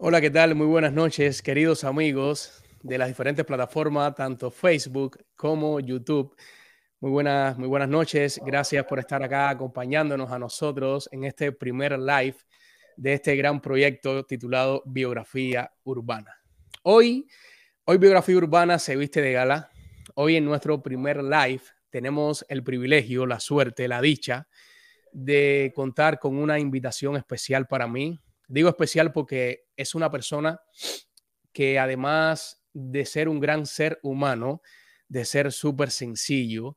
Hola, ¿qué tal? Muy buenas noches, queridos amigos de las diferentes plataformas, tanto Facebook como YouTube. Muy buenas, muy buenas noches. Gracias por estar acá acompañándonos a nosotros en este primer live de este gran proyecto titulado Biografía Urbana. Hoy, hoy Biografía Urbana se viste de gala. Hoy en nuestro primer live tenemos el privilegio, la suerte, la dicha de contar con una invitación especial para mí, Digo especial porque es una persona que además de ser un gran ser humano, de ser súper sencillo,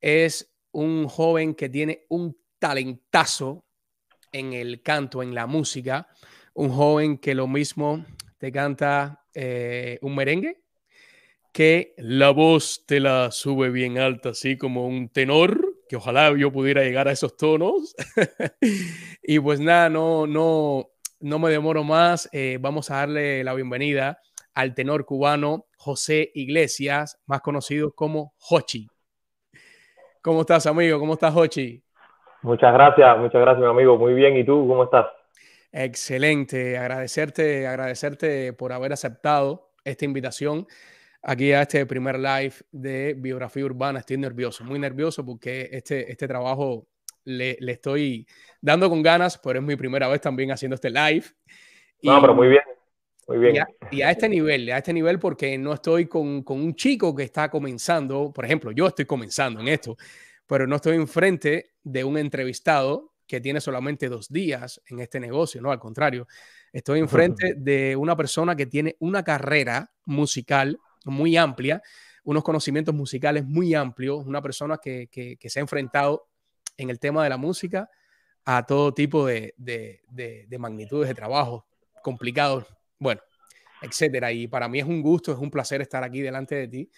es un joven que tiene un talentazo en el canto, en la música, un joven que lo mismo te canta eh, un merengue, que la voz te la sube bien alta, así como un tenor, que ojalá yo pudiera llegar a esos tonos. y pues nada, no, no, no me demoro más, eh, vamos a darle la bienvenida al tenor cubano José Iglesias, más conocido como Hochi. ¿Cómo estás, amigo? ¿Cómo estás, Hochi? Muchas gracias, muchas gracias, mi amigo. Muy bien, ¿y tú cómo estás? Excelente, agradecerte, agradecerte por haber aceptado esta invitación aquí a este primer live de biografía urbana. Estoy nervioso, muy nervioso porque este, este trabajo le, le, estoy dando con ganas, pero es mi primera vez también haciendo este live. no, pero muy bien. Muy bien. Y a, este nivel, a este nivel, porque no estoy con, con, un chico que está comenzando, por ejemplo, yo estoy comenzando en esto, pero no estoy enfrente de un entrevistado que tiene solamente dos días en este negocio, no, al contrario, estoy enfrente de una persona que tiene una carrera musical muy amplia, unos conocimientos musicales muy amplios, una persona que, que, que se ha enfrentado en el tema de la música a todo tipo de, de, de, magnitudes de trabajo complicados, bueno, etcétera. Y para mí es un gusto, es un placer estar aquí delante de ti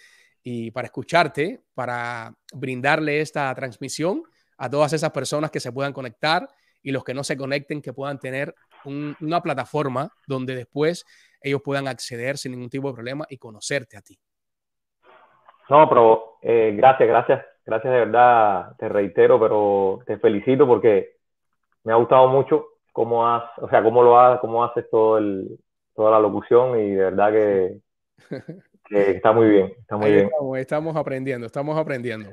y para escucharte, para brindarle esta transmisión a todas esas personas que se puedan conectar y los que no se conecten, que puedan tener una plataforma donde después ellos puedan acceder sin ningún tipo de problema y conocerte a ti. No, pero eh, gracias, gracias gracias de verdad, te reitero, pero te felicito porque me ha gustado mucho cómo has, o sea, cómo lo has, cómo haces todo el, toda la locución y de verdad que, está muy bien, está muy bien. Estamos, aprendiendo, estamos aprendiendo.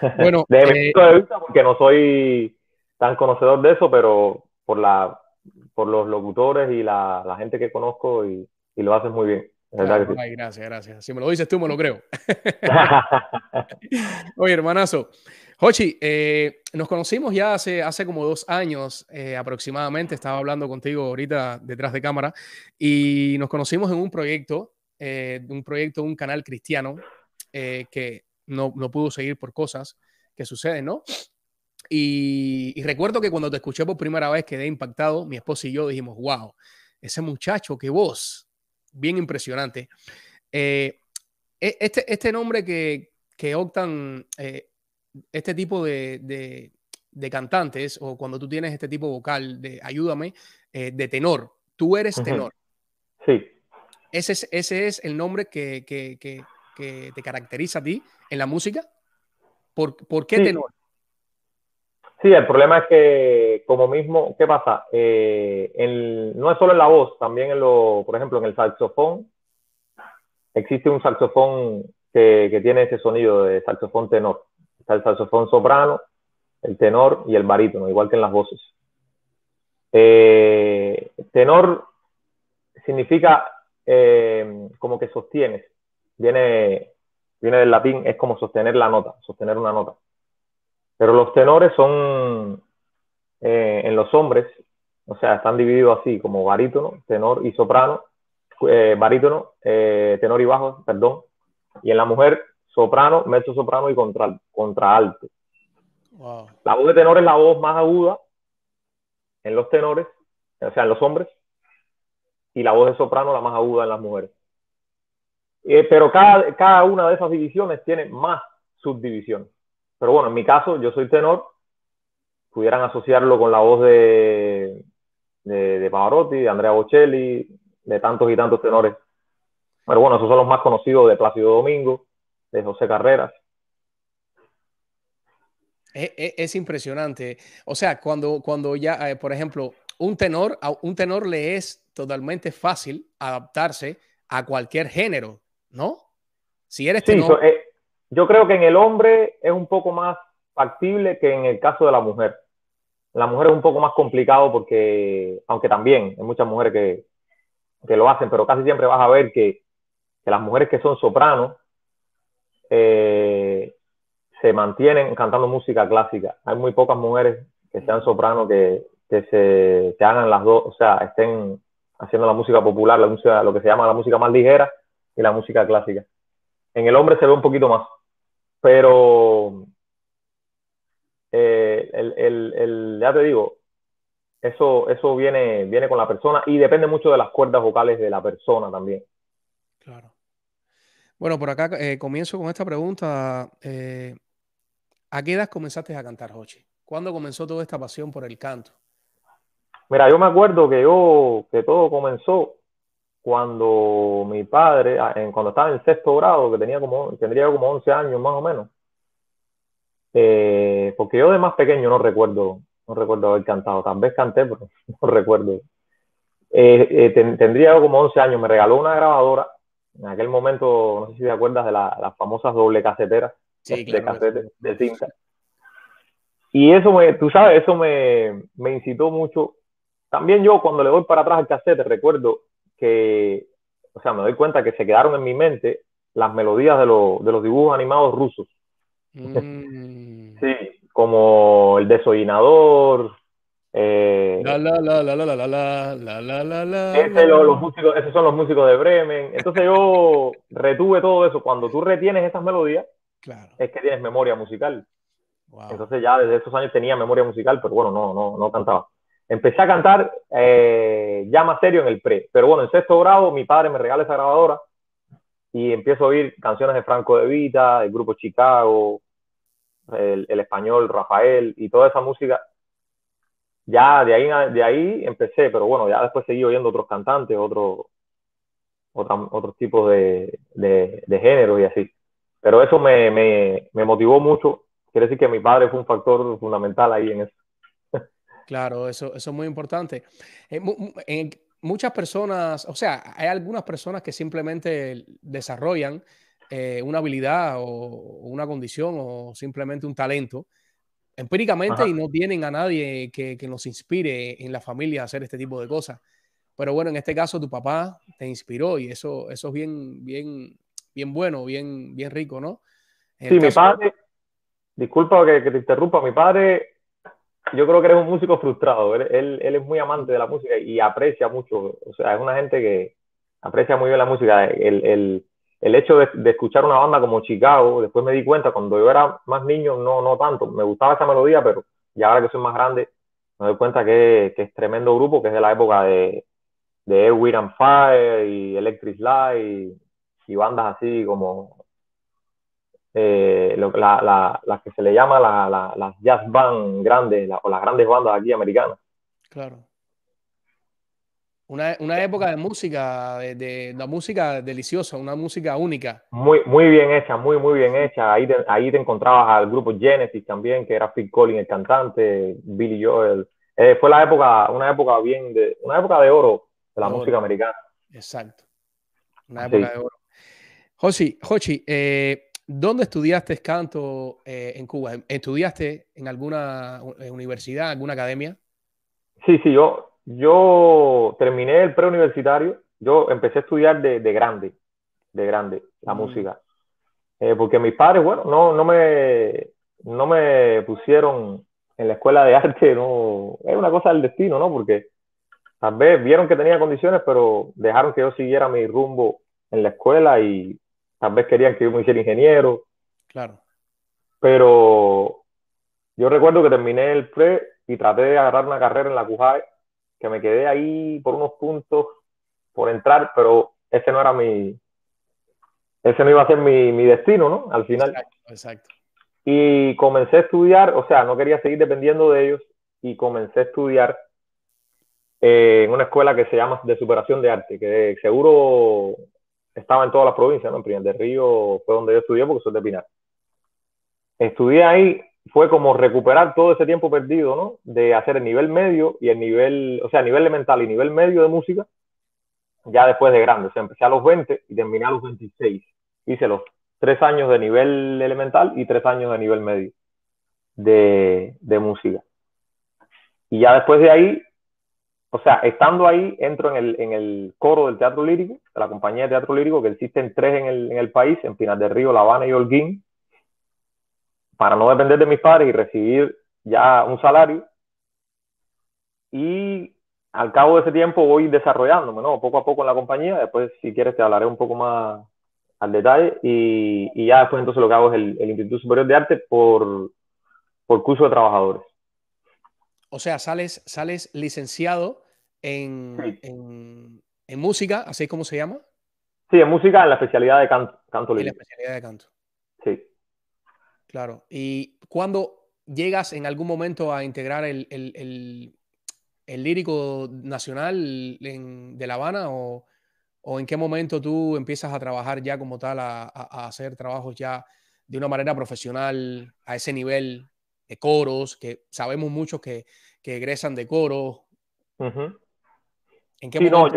Bueno, de mi eh, punto de vista, porque no soy tan conocedor de eso, pero por la, por los locutores y la, la gente que conozco y, y lo haces muy bien. Ay, gracias, gracias. Si me lo dices tú, me lo creo. Oye, hermanazo. Hochi, eh, nos conocimos ya hace, hace como dos años eh, aproximadamente. Estaba hablando contigo ahorita detrás de cámara y nos conocimos en un proyecto, eh, un proyecto, un canal cristiano que no, no pudo seguir por cosas que suceden, ¿no? Y, y, recuerdo que cuando te escuché por primera vez quedé impactado. Mi esposa y yo dijimos, wow, ese muchacho, qué voz bien impresionante. Eh, e, este, este nombre que, que optan eh, este tipo de, de, cantantes, o cuando tú tienes este tipo vocal de ayúdame, eh, de tenor, tú eres tenor. Sí. Ese es, ese es el nombre que, que, que, te caracteriza a ti en la música. ¿Por, por qué tenor? Sí, el problema es que, como mismo, ¿qué pasa? Eh, no es solo en la voz, también en lo, por ejemplo, en el saxofón, existe un saxofón que, que tiene ese sonido de saxofón tenor. Está el saxofón soprano, el tenor y el barítono, igual que en las voces. Eh, tenor significa eh, como que sostienes, viene, viene del latín, es como sostener la nota, sostener una nota. Pero los tenores son, eh, en los hombres, o sea, están divididos así, como barítono, tenor y soprano, eh, barítono, eh, tenor y bajo, perdón. Y en la mujer, soprano, mezzo soprano y contra, contralto. La voz de tenor es la voz más aguda en los tenores, o sea, en los hombres, y la voz de soprano la más aguda en las mujeres. pero cada, cada una de esas divisiones tiene más subdivisiones. Pero bueno, en mi caso, yo soy tenor. Pudieran asociarlo con la voz de, de, de Pavarotti, de Andrea Bocelli, de tantos y tantos tenores. Pero bueno, esos son los más conocidos de Plácido Domingo, de José Carreras. Es, impresionante. O sea, cuando, cuando ya, eh, por ejemplo, un tenor, un tenor le es totalmente fácil adaptarse a cualquier género, ¿no? Si eres sí, eh, yo creo que en el hombre es un poco más factible que en el caso de la mujer. La mujer es un poco más complicado porque, aunque también hay muchas mujeres que, que lo hacen, pero casi siempre vas a ver que, que las mujeres que son sopranos eh, se mantienen cantando música clásica. Hay muy pocas mujeres que sean sopranos que, que se que hagan las dos, o sea, estén haciendo la música popular, la música, lo que se llama la música más ligera y la música clásica. En el hombre se ve un poquito más, pero eh, el, el, el, ya te digo, eso, eso viene, viene con la persona y depende mucho de las cuerdas vocales de la persona también. Claro. Bueno, por acá eh, comienzo con esta pregunta. Eh, ¿A qué edad comenzaste a cantar, Jochi? ¿Cuándo comenzó toda esta pasión por el canto? Mira, yo me acuerdo que yo, que todo comenzó cuando mi padre, ah, cuando estaba en sexto grado, que tenía como, tendría como 11 años más o menos, eh, porque yo de más pequeño no recuerdo, no recuerdo haber cantado, tal vez canté, pero no recuerdo. Eh, eh, tendría como 11 años, me regaló una grabadora, en aquel momento, no sé si te acuerdas de las famosas doble caseteras, de casete, de cinta. Y eso me, tú sabes, eso me, me incitó mucho. También yo cuando le doy para atrás al casete recuerdo que, o sea, me doy cuenta que se quedaron en mi mente las melodías de, de los dibujos animados rusos. Mm. sí, como el desollinador. Eh, la, la, la, la, la, la, la, la, la, la, ese, los músicos, esos son los músicos de Bremen. Entonces yo retuve todo eso. Cuando tú retienes esas melodías, claro. es que tienes memoria musical. Entonces ya desde esos años tenía memoria musical, pero bueno, no, no, no cantaba. Empecé a cantar eh, ya más serio en el pre, pero bueno, en sexto grado mi padre me regala esa grabadora y empiezo a oír canciones de Franco de Vita, el grupo Chicago, el, español Rafael y toda esa música. Ya de ahí, de ahí empecé, pero bueno, ya después seguí oyendo otros cantantes, otros otros tipos de, de, de géneros y así. Pero eso me, me, me motivó mucho. Quiere decir que mi padre fue un factor fundamental ahí en eso. Claro, eso, eso es muy importante. Eh, muchas personas, o sea, hay algunas personas que simplemente desarrollan eh, una habilidad o, una condición o simplemente un talento empíricamente y no tienen a nadie que, que, nos inspire en la familia a hacer este tipo de cosas. Pero bueno, en este caso tu papá te inspiró y eso, eso es bien, bien, bien bueno, bien, bien rico, ¿no? sí, mi padre, disculpa que, que, te interrumpa, mi padre yo creo que eres un músico frustrado. Él, él, es muy amante de la música y aprecia mucho. O sea, es una gente que aprecia muy bien la música. El, el, el hecho de, escuchar una banda como Chicago, después me di cuenta, cuando yo era más niño, no, no tanto. Me gustaba esa melodía, pero ya ahora que soy más grande, me doy cuenta que, es tremendo grupo, que es de la época de, de Air, and Fire y Electric Light y, bandas así como eh, la, la, las que se le llama la, las jazz band grandes o las grandes bandas aquí americanas. Claro. Una, una época de música, de, de, la música deliciosa, una música única. Muy, muy bien hecha, muy, muy bien hecha. Ahí te, ahí te encontrabas al grupo Genesis también, que era Phil Collins, el cantante, Billy Joel. Eh, fue la época, una época bien de, una época de oro de la música americana. Exacto. Una época de oro. Josi, Jochi, eh, ¿Dónde estudiaste canto eh, en Cuba? ¿Estudiaste en alguna universidad, alguna academia? Sí, sí, yo, yo terminé el preuniversitario. Yo empecé a estudiar de, de grande, de grande, la mm. música. Eh, porque mis padres, bueno, no, no, me, no me pusieron en la escuela de arte, no, es una cosa del destino, ¿no? Porque tal vez vieron que tenía condiciones, pero dejaron que yo siguiera mi rumbo en la escuela y tal vez querían que yo me hiciera ingeniero. Claro. Pero yo recuerdo que terminé el pre y traté de agarrar una carrera en la CUJAE, que me quedé ahí por unos puntos por entrar, pero ese no era mi, ese no iba a ser mi, mi destino, ¿no? Al final. Exacto, exacto. Y comencé a estudiar, o sea, no quería seguir dependiendo de ellos y comencé a estudiar eh, en una escuela que se llama de superación de arte, que seguro estaba en todas las provincias, ¿no? En Primer de Río fue donde yo estudié porque soy de Pinar. Estudié ahí, fue como recuperar todo ese tiempo perdido, ¿no? De hacer el nivel medio y el nivel, o sea, nivel elemental y nivel medio de música ya después de grande. O sea, empecé a los 20 y terminé a los 26. Hice los tres años de nivel elemental y tres años de nivel medio de, de música. Y ya después de ahí, o sea, estando ahí, entro en el, en el coro del teatro lírico, de la compañía de teatro lírico, que existen tres en el, en el país, en Pinar del Río, La Habana y Holguín, para no depender de mis padres y recibir ya un salario. Y al cabo de ese tiempo voy desarrollándome, ¿no? Poco a poco en la compañía. Después, si quieres, te hablaré un poco más al detalle. Y, y ya después, entonces, lo que hago es el, el Instituto Superior de Arte por, por curso de trabajadores. O sea, sales, sales licenciado en, Sí. en, en música, así es como se llama, Sí, en música, en la especialidad de canto, canto en la especialidad de canto. Sí. Claro. ¿Y cuando llegas en algún momento a integrar el, el- el- el lírico nacional en- de La Habana o, o en qué momento tú empiezas a trabajar ya como tal, a, hacer trabajos ya de una manera profesional a ese nivel de coros, que sabemos muchos que, que egresan de coros? ¿En qué Sí, no,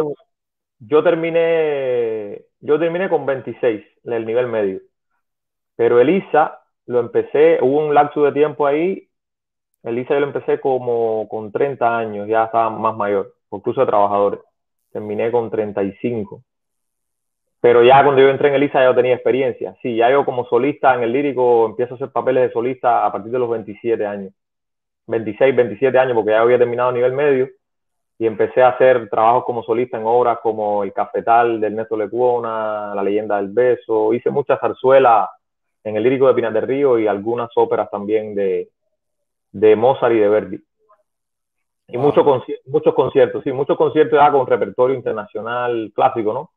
yo terminé, yo terminé con 26 en el nivel medio. Pero Elisa lo empecé, hubo un lapso de tiempo ahí. Elisa yo lo empecé como con 30 años, ya estaba más mayor, por curso de trabajadores. Terminé con 35. Pero ya cuando yo entré en Elisa ya yo tenía experiencia. Sí, ya yo como solista en el lírico empiezo a hacer papeles de solista a partir de los 27 años. 26, 27 años, porque ya había terminado nivel medio y empecé a hacer trabajos como solista en obras como El Cafetal de Ernesto Lecuona, La Leyenda del Beso. Hice muchas zarzuelas en el lírico de Pinar del Río y algunas óperas también de, de Mozart y de Verdi. Y Wow. muchos, conci- muchos conciertos, sí, muchos conciertos ya con repertorio internacional clásico, ¿no?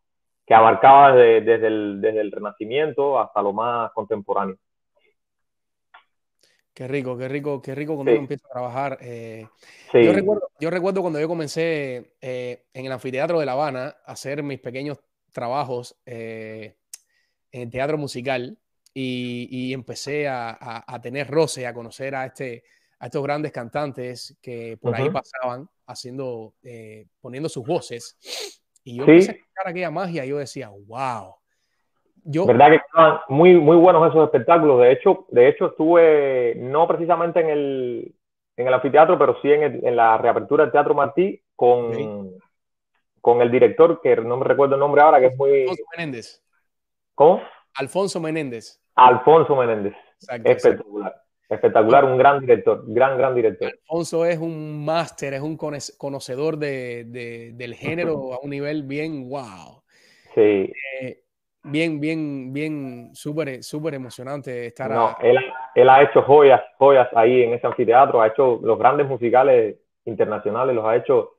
Que abarcaba desde, desde, el, desde el Renacimiento hasta lo más contemporáneo. Qué rico, qué rico, qué rico cuando Sí. uno empieza a trabajar. eh, Sí, Yo recuerdo, yo recuerdo cuando yo comencé eh, en el anfiteatro de La Habana a hacer mis pequeños trabajos eh, en el teatro musical y, y empecé a, a- a tener roce, a conocer a, este, a estos grandes cantantes que por ahí pasaban haciendo, eh, poniendo sus voces. Y yo Sí. empecé a escuchar aquella magia y yo decía, wow. Yo, verdad que estaban muy, muy buenos esos espectáculos. De hecho, de hecho estuve no precisamente en el, en el anfiteatro, pero sí en, el- en la reapertura del Teatro Martí con, con el director, que no me recuerdo el nombre ahora, que es muy... Alfonso Menéndez. ¿Cómo? Alfonso Menéndez. Alfonso Menéndez. Exacto, exacto. Espectacular. Espectacular, un gran director, gran, gran director. Alfonso es un máster, es un cono- conocedor de, de- del género a un nivel bien wow. Sí. Eh, bien, bien, bien, súper, súper emocionante estar No, a- él, él ha hecho joyas, joyas ahí en ese anfiteatro, ha hecho los grandes musicales internacionales, los ha hecho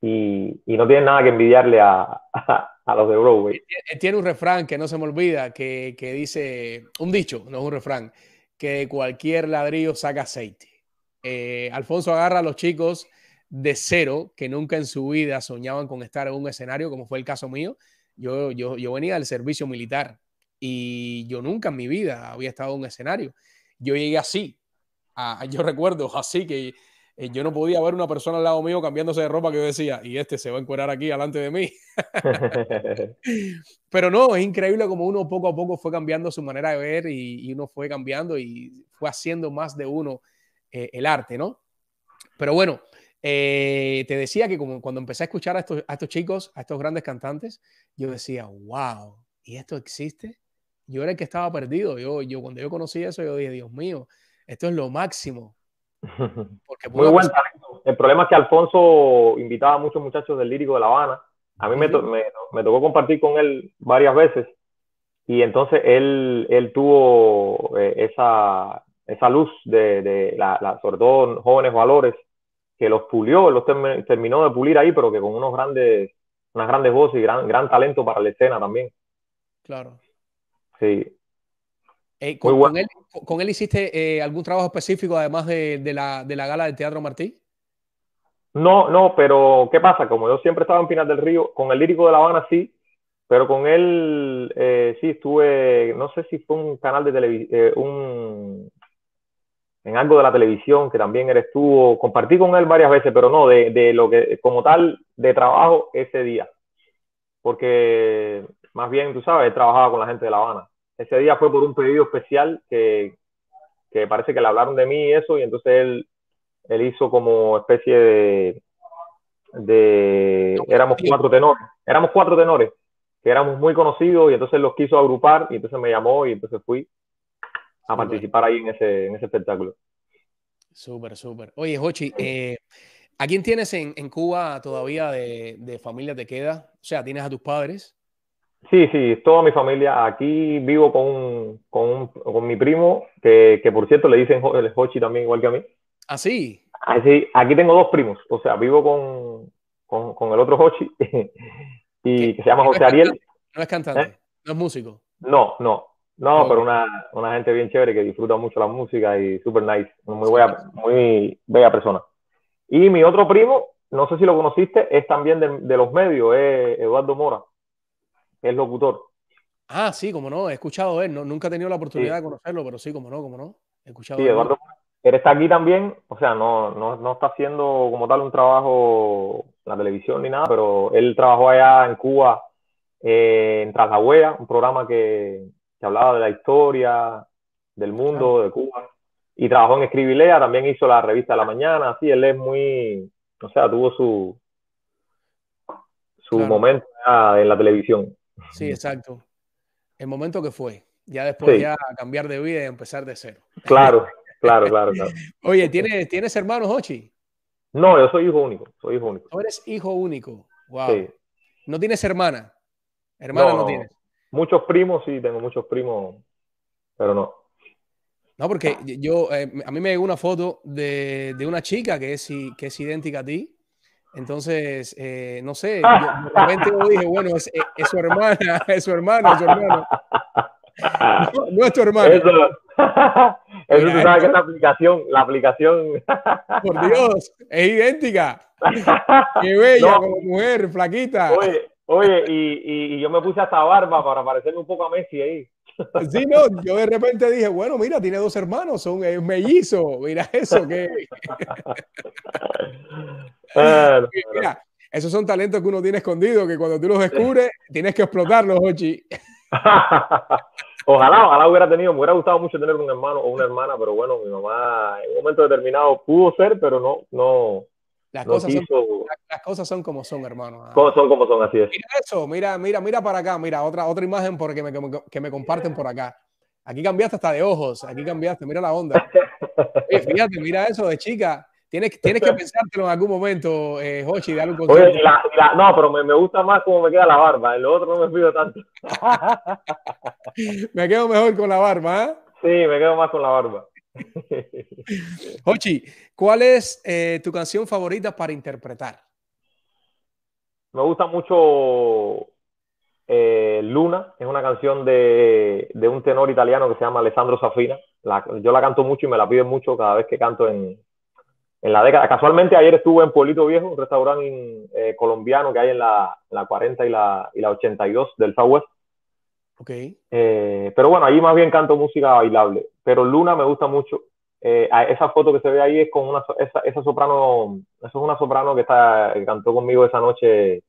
y, y no tiene nada que envidiarle a, a, a los de Broadway. Él tiene un refrán que no se me olvida, que, que dice, un dicho, no es un refrán, que cualquier ladrillo saca aceite. Eh, Alfonso agarra a los chicos de cero, que nunca en su vida soñaban con estar en un escenario, como fue el caso mío. Yo, yo, yo venía del servicio militar y yo nunca en mi vida había estado en un escenario. Yo llegué así, a- yo recuerdo así que eh, yo no podía ver una persona al lado mío cambiándose de ropa que yo decía, y este se va a encuerar aquí delante de mí. Pero no, es increíble como uno poco a poco fue cambiando su manera de ver y, y uno fue cambiando y fue haciendo más de uno eh, el arte, ¿no? Pero bueno, eh, te decía que como cuando empecé a escuchar a estos, a estos chicos, a estos grandes cantantes, yo decía, wow, ¿y esto existe? Yo era el que estaba perdido. Yo, yo cuando yo conocí eso, yo dije, Dios mío, esto es lo máximo. Porque Muy buen talento. El problema es que Alfonso invitaba a muchos muchachos del lírico de La Habana. A mí me, to me, me tocó compartir con él varias veces y entonces él, él tuvo eh, esa, esa luz de, de la, la, sobre todo jóvenes valores que los pulió, los term terminó de pulir ahí, pero que con unos grandes, unas grandes voces y gran, gran talento para la escena también. Claro. Sí. Eh, con, bueno. con, él, con, él, hiciste eh, algún trabajo específico además de, de, la, de la gala del Teatro Martí? No, no, pero ¿qué pasa? Como yo siempre estaba en Pinar del Río, con el lírico de La Habana sí, pero con él eh, sí estuve, no sé si fue un canal de televisión, un en algo de la televisión que también él estuvo, compartí con él varias veces, pero no, de, de lo que como tal de trabajo ese día. porque más bien, tú sabes, he trabajado con la gente de La Habana. Ese día fue por un pedido especial que, que parece que le hablaron de mí y eso, y entonces él, él hizo como especie de, de, éramos cuatro tenores, éramos cuatro tenores, que éramos muy conocidos, y entonces los quiso agrupar, y entonces me llamó, y entonces fui a participar ahí en ese, en ese espectáculo. Súper, súper. Oye, Jochi, eh, ¿a quién tienes en, en Cuba todavía de, de, familia te queda? O sea, ¿tienes a tus padres? Sí, sí, toda mi familia. Aquí vivo con, con, con mi primo, que, que, por cierto le dicen el Hochi también igual que a mí. ¿Ah, sí? Así, aquí tengo dos primos, o sea, vivo con, con, con el otro Hochi, y que se llama José Ariel. ¿No es cantante? ¿Eh? ¿No es músico? No, no, no, pero una, una, gente bien chévere que disfruta mucho la música y super nice, muy bella, muy bella persona. Y mi otro primo, no sé si lo conociste, es también de, de los medios, es Eduardo Mora es locutor. Ah, sí, como no, he escuchado él, no, nunca he tenido la oportunidad de conocerlo, pero sí, como no, como no. He escuchado sí, Eduardo, él está aquí también, o sea, no, no, no está haciendo como tal un trabajo en la televisión ni nada, pero él trabajó allá en Cuba eh, en Tras la Huella, un programa que, que, hablaba de la historia del mundo, de Cuba, y trabajó en Escribilea, también hizo la revista de la mañana, así, él es muy, o sea, tuvo su, su claro. momento en la televisión. Sí, exacto. El momento que fue. Ya después sí. ya cambiar de vida y empezar de cero. Claro, claro, claro, claro. Oye, ¿tienes, ¿tienes hermanos, Ochi? No, yo soy hijo único. Soy hijo único. Tú eres hijo único. Wow. Sí. ¿No tienes hermana? Hermana no, no, tienes. Muchos primos, sí, tengo muchos primos, pero no. No, porque yo, eh, a mí me llegó una foto de, de una chica que es, que es idéntica a ti. Entonces, eh, no sé, yo, de repente yo dije, bueno, es, es, su hermana, es su hermana, es su hermano. No, no es tu hermano. Eso, eso tú sabes que es la aplicación, la aplicación. Por Dios, es idéntica. Qué bella, no. como mujer, flaquita. Oye, oye y, y, yo me puse hasta barba para parecerme un poco a Messi ahí. Sí, no, yo de repente dije, bueno, mira, tiene dos hermanos, son un mellizo, mira eso, que... Ah, mira, esos son talentos que uno tiene escondido, que cuando tú los descubres, tienes que explotarlos, Ochi. ojalá, ojalá hubiera tenido, me hubiera gustado mucho tener un hermano o una hermana, pero bueno, mi mamá en un momento determinado pudo ser, pero no, no, las, cosas son, las, cosas son, como son, hermano. Ah. Son como son, así es. Mira eso, mira, mira, mira para acá, mira, otra, otra imagen porque me, que me comparten por acá. Aquí cambiaste hasta de ojos, aquí cambiaste, mira la onda. Eh, fíjate, mira eso de chica. Tienes, tienes que pensártelo en algún momento, eh, Hochi, dar un consejo. Oye, la, la, no, pero me, me, gusta más cómo me queda la barba. En lo otro no me pido tanto. me quedo mejor con la barba, ¿eh? Sí, me quedo más con la barba. Hochi, ¿cuál es eh, tu canción favorita para interpretar? Me gusta mucho eh, Luna, es una canción de, de, un tenor italiano que se llama Alessandro Safina. La, yo la canto mucho y me la piden mucho cada vez que canto en, en la década. Casualmente ayer estuve en Pueblito Viejo, un restaurante eh, colombiano que hay en la, la 40 y la, y la 82 del Southwest. Okay. Eh, pero bueno, ahí más bien canto música bailable. Pero Luna me gusta mucho. Eh, esa foto que se ve ahí es con una esa, esa soprano, eso es una soprano que está que cantó conmigo esa noche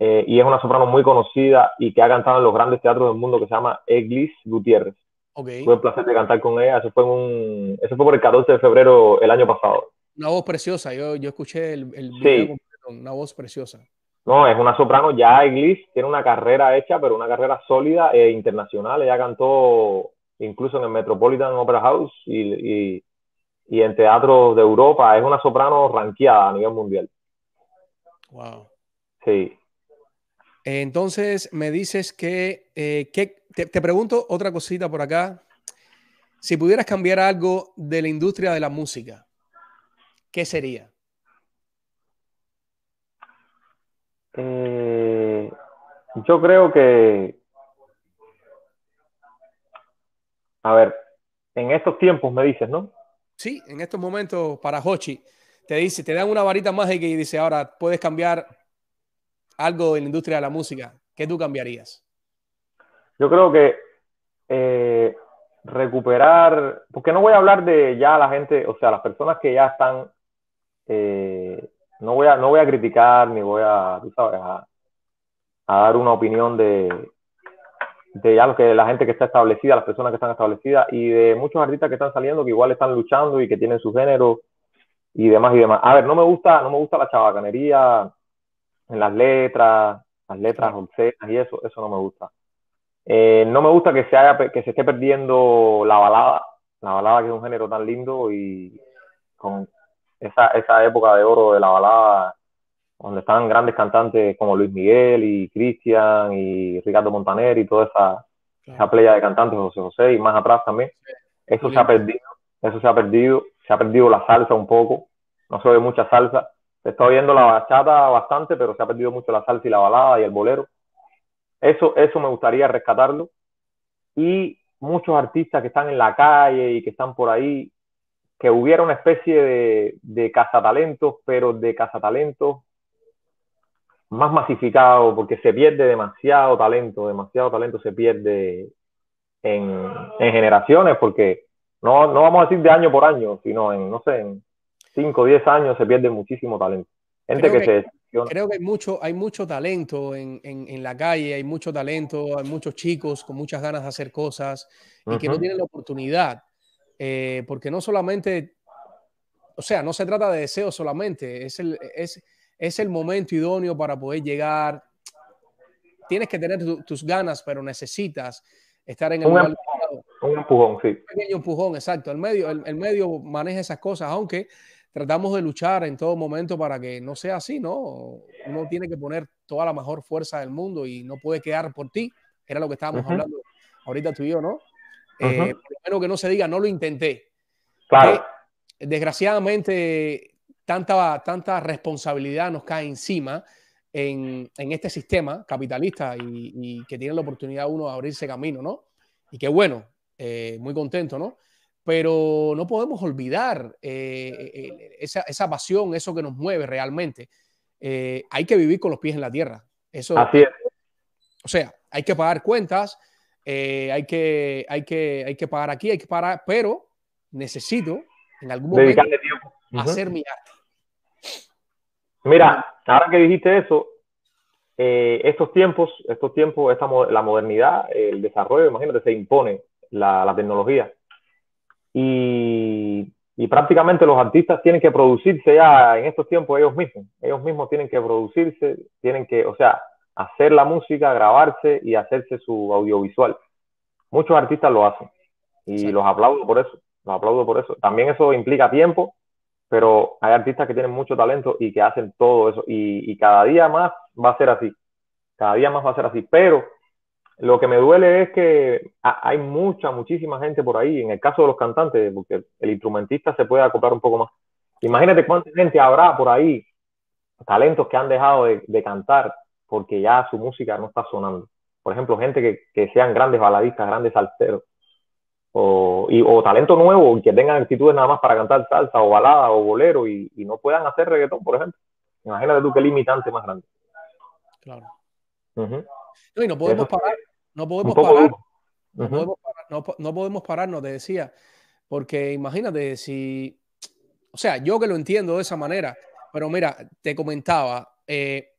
eh, y es una soprano muy conocida y que ha cantado en los grandes teatros del mundo que se llama Eglis Gutiérrez. Okay. Tuve el placer de cantar con ella. Eso fue, un, eso fue por el 14 de febrero el año pasado. Una voz preciosa. Yo, yo escuché el, el video sí. completo. Una voz preciosa. No, es una soprano, ya Eglis tiene una carrera hecha, pero una carrera sólida e internacional. Ella cantó incluso en el Metropolitan Opera House y, y, y en teatros de Europa. Es una soprano ranqueada a nivel mundial. Wow. Sí. Entonces, me dices que, eh, que te, te, pregunto otra cosita por acá. Si pudieras cambiar algo de la industria de la música, ¿qué sería? Eh, yo creo que, a ver, en estos tiempos me dices, ¿no? Sí, en estos momentos para Hochi, te dice, te dan una varita mágica y dice, ahora puedes cambiar algo en la industria de la música. ¿Qué tú cambiarías? Yo creo que eh, recuperar, porque no voy a hablar de ya la gente, o sea, las personas que ya están eh, no voy a, no voy a criticar ni voy a, tú sabes, a, a dar una opinión de, de ya lo que la gente que está establecida, las personas que están establecidas y de muchos artistas que están saliendo que igual están luchando y que tienen su género y demás y demás. A ver, no me gusta, no me gusta la chabacanería en las letras, las letras obscenas y eso, eso no me gusta. Eh, no me gusta que se haya, que se esté perdiendo la balada, la balada que es un género tan lindo y con esa, esa época de oro de la balada donde están grandes cantantes como Luis Miguel y Cristian y Ricardo Montaner y toda esa, esa playa de cantantes, José José y más atrás también. Eso se ha perdido, eso se ha perdido, se ha perdido la salsa un poco, no se ve mucha salsa. Se está oyendo la bachata bastante, pero se ha perdido mucho la salsa y la balada y el bolero. Eso, eso me gustaría rescatarlo. Y muchos artistas que están en la calle y que están por ahí, que hubiera una especie de, de cazatalentos, pero de cazatalentos más masificado, porque se pierde demasiado talento, demasiado talento se pierde en, generaciones, porque no, no vamos a decir de año por año, sino en, no sé, en 5 o 10 años se pierde muchísimo talento. Gente creo que, Creo que hay mucho, hay mucho talento en, en, la calle, hay mucho talento, hay muchos chicos con muchas ganas de hacer cosas y que no tienen la oportunidad, eh, porque no solamente, o sea, no se trata de deseo solamente, es el... Es, es el momento idóneo para poder llegar. Tienes que tener tus ganas, pero necesitas estar en el un, un empujón, sí. Un pequeño empujón, exacto. El medio, el, medio maneja esas cosas, aunque tratamos de luchar en todo momento para que no sea así, ¿no? Uno tiene que poner toda la mejor fuerza del mundo y no puede quedar por ti. Era lo que estábamos hablando ahorita tú y yo, ¿no? Eh, por lo menos que no se diga, no lo intenté. Claro. desgraciadamente, tanta, tanta responsabilidad nos cae encima en, en este sistema capitalista y, que tiene la oportunidad uno de abrirse camino, ¿no? Y qué bueno, eh, muy contento, ¿no? Pero no podemos olvidar eh, eh, esa, esa, pasión, eso que nos mueve realmente. hay que vivir con los pies en la tierra. Eso, Así es. O sea, hay que pagar cuentas, hay, que, hay, que, hay que pagar aquí, hay que pagar, pero necesito en algún momento hacer mi arte. Mira, ahora que dijiste eso, eh, estos tiempos, estos tiempos, esta, la modernidad, el desarrollo, imagínate, se impone la, tecnología. Y, prácticamente los artistas tienen que producirse ya en estos tiempos ellos mismos. Ellos mismos tienen que producirse, tienen que, o sea, hacer la música, grabarse y hacerse su audiovisual. Muchos artistas lo hacen y los aplaudo por eso, los aplaudo por eso. También eso implica tiempo, pero hay artistas que tienen mucho talento y que hacen todo eso y, cada día más va a ser así, cada día más va a ser así, pero lo que me duele es que hay mucha, muchísima gente por ahí, en el caso de los cantantes, porque el instrumentista se puede acoplar un poco más. Imagínate cuánta gente habrá por ahí, talentos que han dejado de, cantar porque ya su música no está sonando. Por ejemplo, gente que, que sean grandes baladistas, grandes salteros, o, y, o talento nuevo que tengan actitudes nada más para cantar salsa o balada o bolero y, no puedan hacer reggaetón, por ejemplo. Imagínate tú qué limitante más grande. Claro. no, y no podemos parar, no podemos parar, no, podemos parar no, podemos pararnos, te decía, porque imagínate si, o sea, yo que lo entiendo de esa manera, pero mira, te comentaba, eh,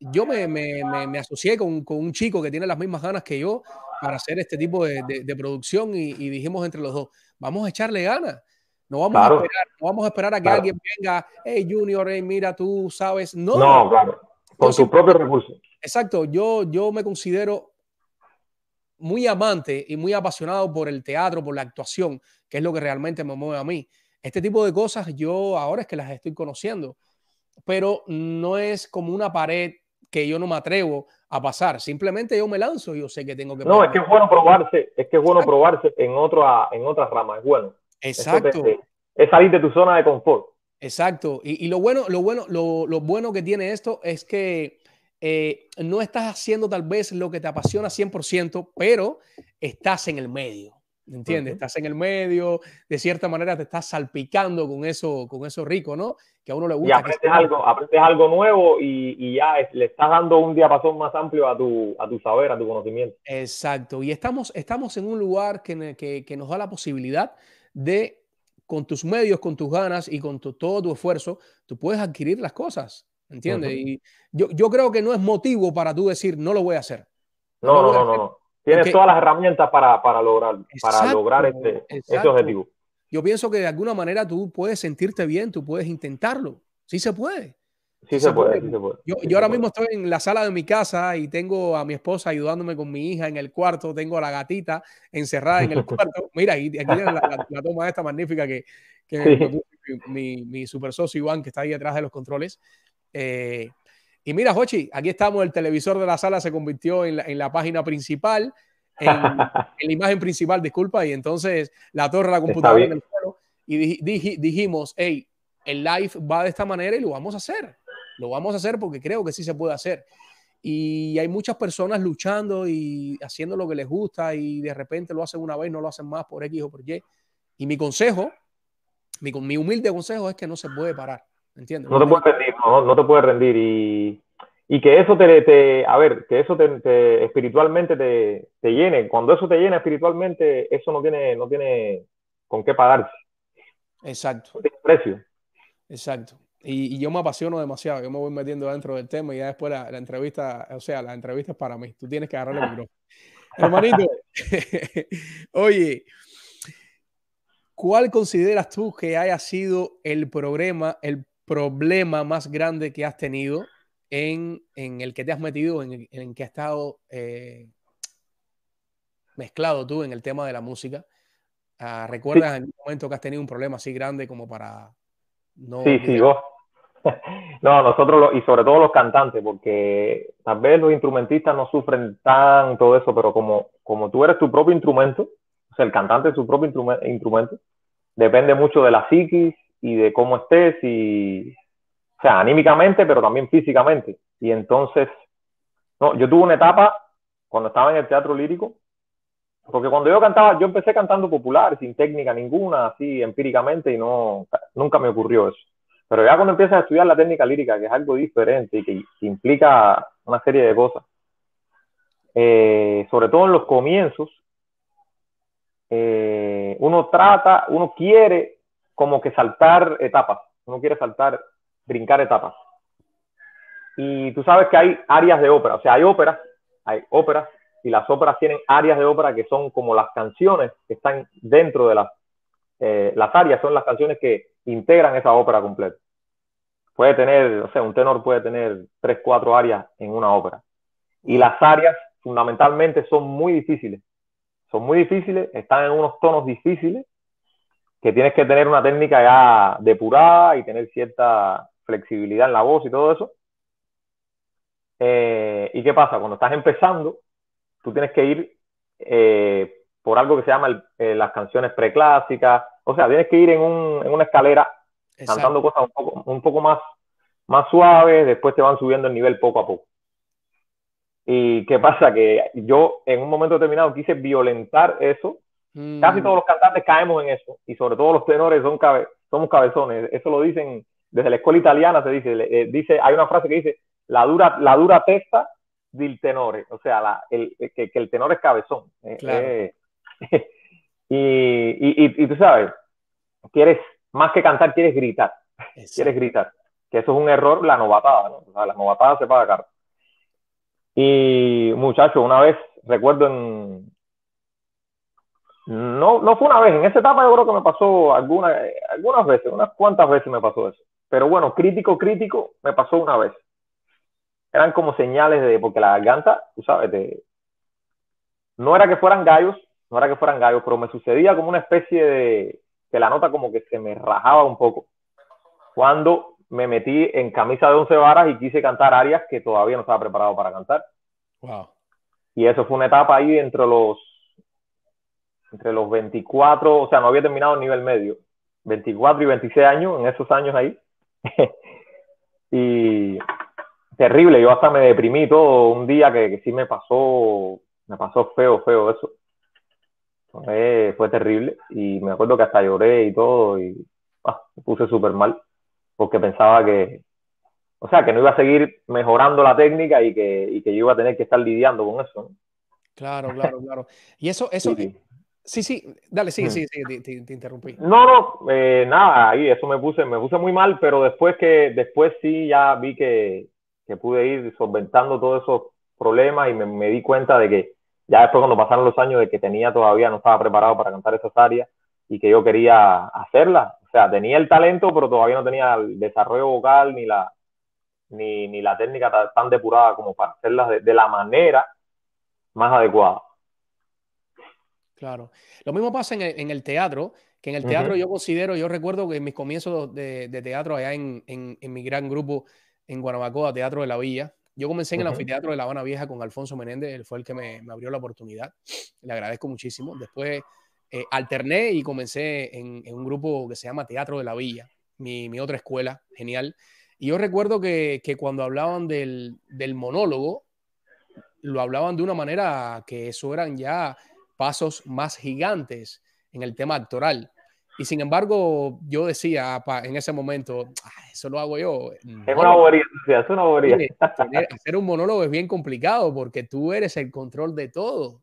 yo me, me, me, asocié con, con, un chico que tiene las mismas ganas que yo para hacer este tipo de, de, producción y, dijimos entre los dos, vamos a echarle ganas. No vamos, a, esperar, no vamos a esperar a que alguien venga, hey Junior, hey, mira, tú sabes. No, no claro. Con sus propios recursos. Exacto, yo, yo me considero muy amante y muy apasionado por el teatro, por la actuación, que es lo que realmente me mueve a mí. Este tipo de cosas yo ahora es que las estoy conociendo, pero no es como una pared que yo no me atrevo a pasar. Simplemente yo me lanzo y yo sé que tengo que. No, es que es bueno probarse, es que es bueno probarse en, otra, en otras ramas, es bueno. Exacto. es salir de tu zona de confort. Exacto. Y, y lo bueno, lo bueno, lo, lo, bueno que tiene esto es que eh, no estás haciendo tal vez lo que te apasiona 100%, pero estás en el medio. ¿Entiendes? Estás en el medio, de cierta manera te estás salpicando con eso, con eso rico, ¿no? Que a uno le gusta. Y aprendes, algo, aprendes algo nuevo y, y, ya le estás dando un diapasón más amplio a tu, a tu saber, a tu conocimiento. Exacto. Y estamos, estamos en un lugar que, que, que nos da la posibilidad de, con tus medios, con tus ganas y con todo tu esfuerzo, tú puedes adquirir las cosas. ¿entiendes? Y yo, yo creo que no es motivo para tú decir, no lo voy a hacer. No, no, no, no, no. Tienes todas las herramientas para, para lograr, para lograr este, este objetivo. Yo pienso que de alguna manera tú puedes sentirte bien, tú puedes intentarlo. Sí se puede. Sí, se, puede, sí se puede. Yo, ahora mismo estoy en la sala de mi casa y tengo a mi esposa ayudándome con mi hija en el cuarto, tengo a la gatita encerrada en el cuarto. Mira, aquí tienen la, la, toma esta magnífica que, que mi, mi, super socio Iván, que está ahí detrás de los controles. Eh, y mira, Jochi, aquí estamos, el televisor de la sala se convirtió en la, en la página principal, en, la imagen principal, disculpa, y entonces la torre la computadora en el suelo, y dijimos, hey, el live va de esta manera y lo vamos a hacer. Lo vamos a hacer porque creo que sí se puede hacer. Y hay muchas personas luchando y haciendo lo que les gusta y de repente lo hacen una vez, no lo hacen más por X o por Y. Y mi consejo, mi, mi humilde consejo es que no se puede parar. ¿Entiendes? No te puedes rendir, no, no te puedes rendir. Y, y que eso te, te, a ver, que eso te, espiritualmente te, te, llene. Cuando eso te llena espiritualmente, eso no tiene, no tiene con qué pagarse. Exacto. No tiene precio. Exacto. Y, yo me apasiono demasiado, yo me voy metiendo dentro del tema y ya después la, entrevista, o sea, la entrevista es para mí, tú tienes que agarrar el micrófono. Hermanito, oye, ¿cuál consideras tú que haya sido el problema, el problema más grande que has tenido en, el que te has metido, en, el que has estado eh, mezclado tú en el tema de la música? Ah, ¿Recuerdas en algún momento que has tenido un problema así grande como para sí, sí, vos. No, nosotros, y sobre todo los cantantes, porque tal vez los instrumentistas no sufren tanto eso, pero como, como tú eres tu propio instrumento, o sea, el cantante es su propio instrumento, depende mucho de la psiquis y de cómo estés, y, o sea, anímicamente, pero también físicamente. Y entonces, no, yo tuve una etapa cuando estaba en el teatro lírico, porque cuando yo cantaba, yo empecé cantando popular, sin técnica ninguna, así empíricamente, y no, nunca me ocurrió eso. Pero ya cuando empiezas a estudiar la técnica lírica, que es algo diferente y que, implica una serie de cosas, eh, sobre todo en los comienzos, eh, uno trata, uno quiere como que saltar etapas, uno quiere saltar, brincar etapas. Y tú sabes que hay áreas de ópera, o sea, hay óperas, hay óperas y las óperas tienen áreas de ópera que son como las canciones que están dentro de las, eh, las áreas, son las canciones que integran esa ópera completa. Puede tener, o sea, un tenor puede tener tres, cuatro áreas en una ópera. Y las áreas fundamentalmente son muy difíciles. Son muy difíciles, están en unos tonos difíciles, que tienes que tener una técnica ya depurada y tener cierta flexibilidad en la voz y todo eso. Eh, ¿Y qué pasa? Cuando estás empezando, tú tienes que ir eh, por algo que se llama eh, las canciones preclásicas, o sea, tienes que ir en, un, en una escalera cantando cosas un poco, un poco más, más suaves, después te van subiendo el nivel poco a poco. ¿Y qué pasa? Que yo en un momento determinado quise violentar eso. Mm. Casi todos los cantantes caemos en eso. Y sobre todo los tenores son somos cabezones. Eso lo dicen desde la escuela italiana, se dice, eh, dice, hay una frase que dice, la dura, la dura testa del tenore, o sea, la, el, que, el tenor es cabezón. Eh, eh, y, y, y, tú sabes, quieres, más que cantar, quieres gritar. Quieres gritar. Que eso es un error, la novatada, ¿no? O sea, la novatada se paga caro. Y muchacho, una vez, recuerdo en... No, no fue una vez, en esa etapa yo creo que me pasó alguna, algunas veces, unas cuantas veces me pasó eso. Pero bueno, crítico, crítico, me pasó una vez eran como señales de, porque la garganta, tú sabes, de, no era que fueran gallos, no era que fueran gallos, pero me sucedía como una especie de, que la nota como que se me rajaba un poco. Cuando me metí en camisa de once varas y quise cantar arias que todavía no estaba preparado para cantar. Wow. Y eso fue una etapa ahí entre los, entre los 24, o sea, no había terminado el nivel medio, 24 y 26 años, en esos años ahí. y terrible, yo hasta me deprimí todo un día que, que sí me pasó, me pasó feo, feo eso. Fue, fue terrible y me acuerdo que hasta lloré y todo y ah, me puse súper mal porque pensaba que, o sea, que no iba a seguir mejorando la técnica y que, y que yo iba a tener que estar lidiando con eso. Claro, claro, claro. Y eso, eso, Sí, sí, dale, sí, sí, sí, te, interrumpí. No, no, eh, nada, ahí eso me puse, me puse muy mal, pero después que, después sí ya vi que, que pude ir solventando todos esos problemas y me, me, di cuenta de que ya después cuando pasaron los años de que tenía todavía, no estaba preparado para cantar esas áreas y que yo quería hacerlas. O sea, tenía el talento, pero todavía no tenía el desarrollo vocal ni la, ni, ni la técnica tan, depurada como para hacerlas de, de la manera más adecuada. Claro. Lo mismo pasa en el, teatro, que en el teatro yo considero, yo recuerdo que en mis comienzos de, teatro allá en, mi gran grupo en Guanabacoa, Teatro de la Villa, yo comencé en el anfiteatro de La Habana Vieja con Alfonso Menéndez, él fue el que me, abrió la oportunidad, le agradezco muchísimo. Después eh, alterné y comencé en, un grupo que se llama Teatro de la Villa, mi, otra escuela, genial. Y yo recuerdo que, cuando hablaban del, del monólogo, lo hablaban de una manera que eso eran ya pasos más gigantes en el tema actoral. Y sin embargo, yo decía en ese momento, eso lo hago yo. Es una bobería, es una bobería. Hacer un monólogo es bien complicado porque tú eres el control de todo.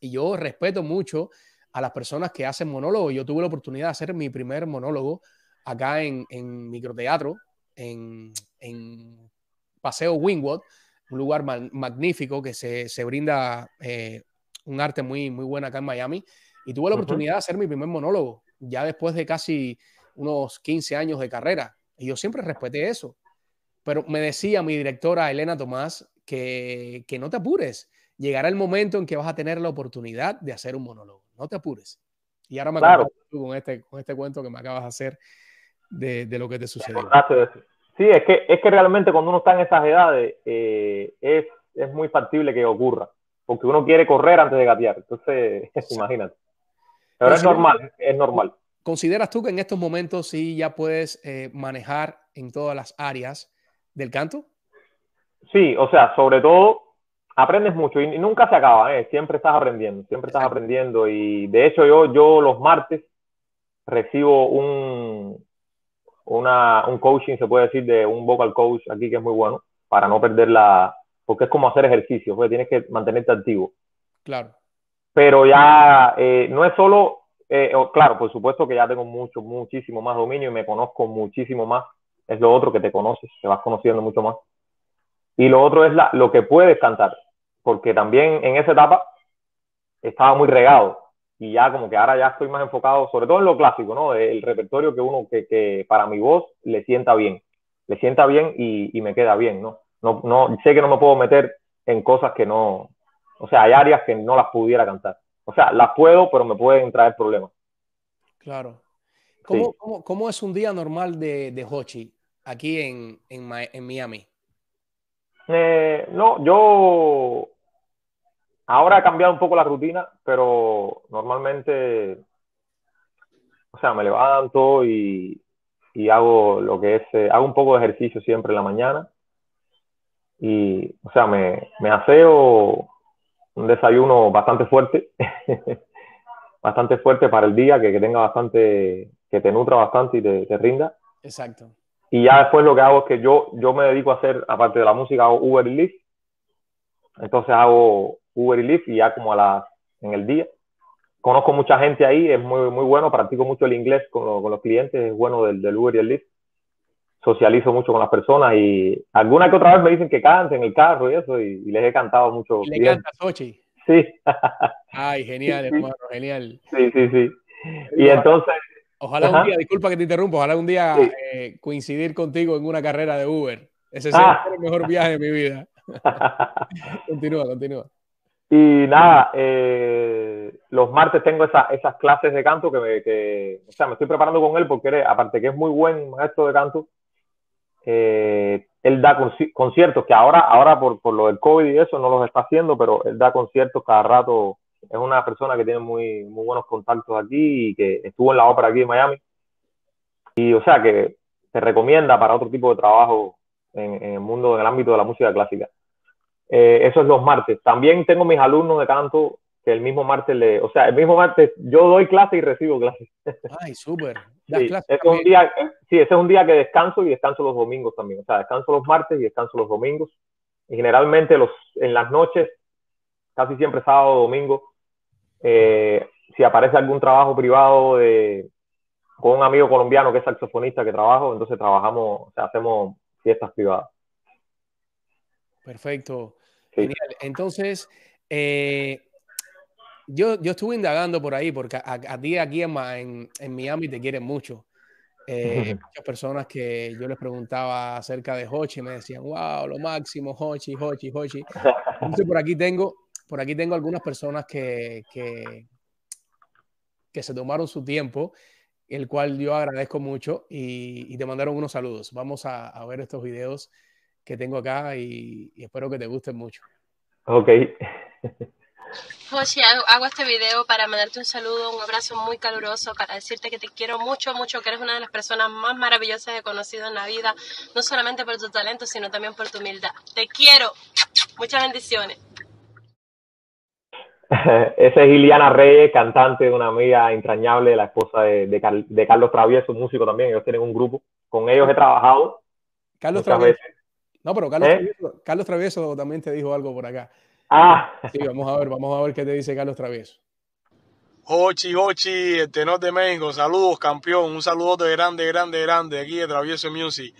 Y yo respeto mucho a las personas que hacen monólogos. Yo tuve la oportunidad de hacer mi primer monólogo acá en, en microteatro, en, en Paseo Wingwood, un lugar magnífico que se, se brinda eh, un arte muy, muy buena acá en Miami. Y tuve la oportunidad de hacer mi primer monólogo, ya después de casi unos 15 años de carrera. Y yo siempre respeté eso. Pero me decía mi directora Elena Tomás que, que no te apures. Llegará el momento en que vas a tener la oportunidad de hacer un monólogo. No te apures. Y ahora me claro. con este, con este cuento que me acabas de hacer de, de lo que te sucedió. Sí, es que, es que realmente cuando uno está en esas edades eh, es, es muy factible que ocurra porque uno quiere correr antes de gatear. Entonces, imagínate. Pero es normal, es normal. ¿Consideras tú que en estos momentos sí ya puedes eh, manejar en todas las áreas del canto? Sí, o sea, sobre todo aprendes mucho y nunca se acaba, ¿eh? siempre estás aprendiendo, siempre estás aprendiendo y de hecho yo, yo los martes recibo un, una, un coaching, se puede decir, de un vocal coach aquí que es muy bueno para no perder la, porque es como hacer ejercicio, porque tienes que mantenerte activo. Claro. Pero ya eh, no es solo, eh, claro, por supuesto que ya tengo mucho, muchísimo más dominio y me conozco muchísimo más. Es lo otro que te conoces, te vas conociendo mucho más. Y lo otro es la, lo que puedes cantar, porque también en esa etapa estaba muy regado y ya como que ahora ya estoy más enfocado, sobre todo en lo clásico, ¿no? El repertorio que uno, que, que para mi voz le sienta bien, le sienta bien y, y me queda bien, ¿no? No, no, sé que no me puedo meter en cosas que no, o sea, hay áreas que no las pudiera cantar. O sea, las puedo, pero me pueden traer problemas. Claro. ¿Cómo, cómo, cómo es un día normal de, de Hochi aquí en, en, en Miami? Eh, no, yo ahora he cambiado un poco la rutina, pero normalmente, o sea, me levanto y, y hago lo que es, eh, hago un poco de ejercicio siempre en la mañana y, o sea, me, me aseo un desayuno bastante fuerte, bastante fuerte para el día, que, que, tenga bastante, que te nutra bastante y te, te, rinda. Exacto. Y ya después lo que hago es que yo, yo me dedico a hacer, aparte de la música, hago Uber y Lyft. Entonces hago Uber y Lyft y ya como a las, en el día. Conozco mucha gente ahí, es muy, muy bueno, practico mucho el inglés con, con los clientes, es bueno del, del Uber y el Lyft socializo mucho con las personas y alguna que otra vez me dicen que cante en el carro y eso, y, les he cantado mucho. ¿Y le cantas, Sochi? Sí. Ay, genial, hermano, genial. Sí, sí, sí. Y entonces... Ojalá un día, disculpa que te interrumpa, ojalá un día eh, coincidir contigo en una carrera de Uber. Ese sería ah. el mejor viaje de mi vida. continúa, continúa. Y nada, eh, los martes tengo esa, esas clases de canto que, me, que, o sea, me estoy preparando con él porque aparte que es muy buen maestro de canto, eh, él da conciertos que ahora, ahora por, por, lo del COVID y eso no los está haciendo, pero él da conciertos cada rato. Es una persona que tiene muy, muy buenos contactos aquí y que estuvo en la ópera aquí en Miami. Y o sea que te recomienda para otro tipo de trabajo en, en el mundo, en el ámbito de la música clásica. Eh, eso es los martes. También tengo mis alumnos de canto que el mismo martes le, o sea, el mismo martes yo doy clase y recibo clase. Ay, súper. Sí, es un día, sí, ese es un día que descanso y descanso los domingos también. O sea, descanso los martes y descanso los domingos. Y generalmente los, en las noches, casi siempre sábado o domingo, eh, si aparece algún trabajo privado de, con un amigo colombiano que es saxofonista que trabajo, entonces trabajamos, o sea, hacemos fiestas privadas. Perfecto. Genial. Entonces, eh, yo, yo estuve indagando por ahí, porque a, ti aquí en, en, Miami te quieren mucho. Eh, muchas personas que yo les preguntaba acerca de Hochi me decían, wow, lo máximo, Hochi, Hochi, Hochi. Entonces por aquí tengo, por aquí tengo algunas personas que, que, que se tomaron su tiempo, el cual yo agradezco mucho y, te mandaron unos saludos. Vamos a, a, ver estos videos que tengo acá y, y espero que te gusten mucho. Ok. Joshi, hago, este video para mandarte un saludo, un abrazo muy caluroso, para decirte que te quiero mucho, mucho, que eres una de las personas más maravillosas que he conocido en la vida, no solamente por tu talento, sino también por tu humildad. Te quiero. Muchas bendiciones. Esa es Iliana Reyes, cantante de una amiga entrañable, la esposa de, Carlos Travieso, músico también. Ellos tienen un grupo. Con ellos he trabajado. Carlos Travieso. No, pero Carlos, ¿Eh? Travieso, Carlos Travieso también te dijo algo por acá. Ah. Sí, vamos a ver, vamos a ver qué te dice Carlos Travieso. Hochi, Hochi, el tenor de México, saludos campeón, un saludote grande, grande, grande aquí de Travieso Music.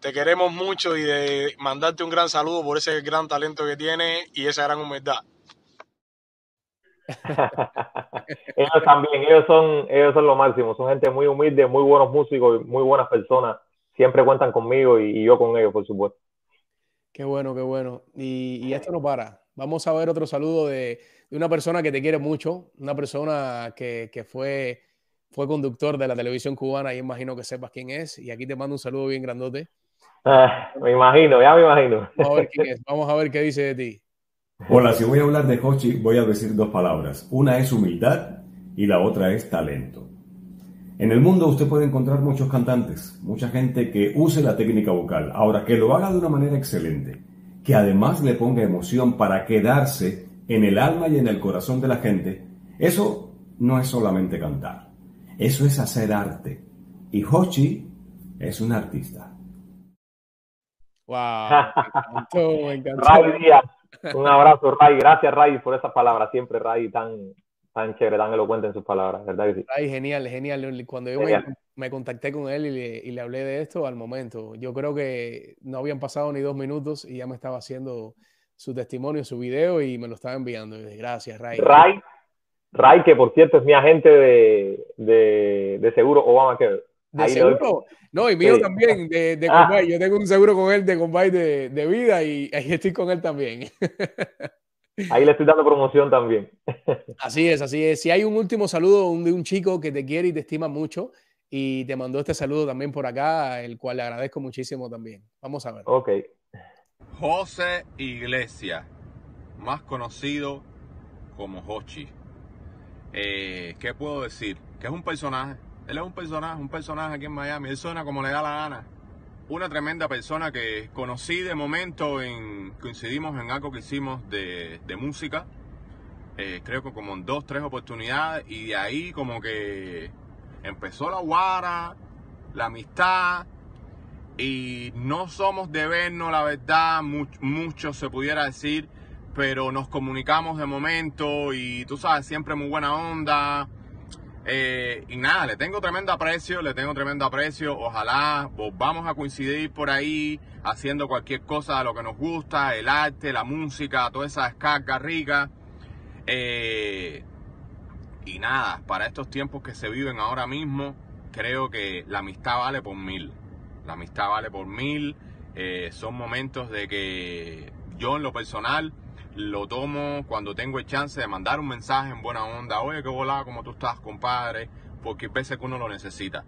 Te queremos mucho y de mandarte un gran saludo por ese gran talento que tienes y esa gran humildad. ellos también, ellos son, ellos son lo máximo, son gente muy humilde, muy buenos músicos, muy buenas personas. Siempre cuentan conmigo y, yo con ellos, por supuesto. Qué bueno, qué bueno. Y, y esto no para. Vamos a ver otro saludo de, una persona que te quiere mucho, una persona que, fue, fue conductor de la televisión cubana y imagino que sepas quién es. Y aquí te mando un saludo bien grandote. Ah, me imagino, ya me imagino. Vamos a ver quién es, vamos a ver qué dice de ti. Hola, si voy a hablar de Hochi, voy a decir dos palabras. Una es humildad y la otra es talento. En el mundo usted puede encontrar muchos cantantes, mucha gente que use la técnica vocal, ahora que lo haga de una manera excelente que además le ponga emoción para quedarse en el alma y en el corazón de la gente, eso no es solamente cantar, eso es hacer arte. Y Hochi es un artista. Wow, me encantó, Ray Díaz, un abrazo, Ray. Gracias, Ray, por esas palabras. Siempre, Ray, tan, tan chévere, tan elocuente en sus palabras, ¿verdad Ray, genial, genial. Cuando yo me, contacté con él y le, hablé de esto al momento, yo creo que no habían pasado ni dos minutos y ya me estaba haciendo su testimonio, su video y me lo estaba enviando. Gracias, Ray. Ray, Ray, que por cierto es mi agente de, de, de seguro Obama que ¿De seguro? No, y mío también, de, de ah. Yo tengo un seguro con él de Combay de, de vida y ahí estoy con él también. Ahí le estoy dando promoción también. Así es, así es. Si hay un último saludo de un chico que te quiere y te estima mucho y te mandó este saludo también por acá, el cual le agradezco muchísimo también. Vamos a ver. Ok. José Iglesias, más conocido como Hochi. Eh, ¿Qué puedo decir? Que es un personaje. Él es un personaje, un personaje aquí en Miami. Él suena como le da la gana una tremenda persona que conocí de momento, en, coincidimos en algo que hicimos de, música, eh, creo que como en dos, tres oportunidades, y de ahí como que empezó la guara, la amistad, y no somos de vernos, la verdad, mucho se pudiera decir, pero nos comunicamos de momento y tú sabes, siempre muy buena onda, eh, y nada, le tengo tremendo aprecio, le tengo tremendo aprecio. Ojalá vamos a coincidir por ahí haciendo cualquier cosa de lo que nos gusta, el arte, la música, toda esa descarga rica. Eh, y nada, para estos tiempos que se viven ahora mismo, creo que la amistad vale por mil. La amistad vale por mil. Eh, son momentos de que yo en lo personal lo tomo cuando tengo el chance de mandar un mensaje en buena onda. Oye, qué volada, ¿cómo tú estás, compadre? Porque veces que uno lo necesita.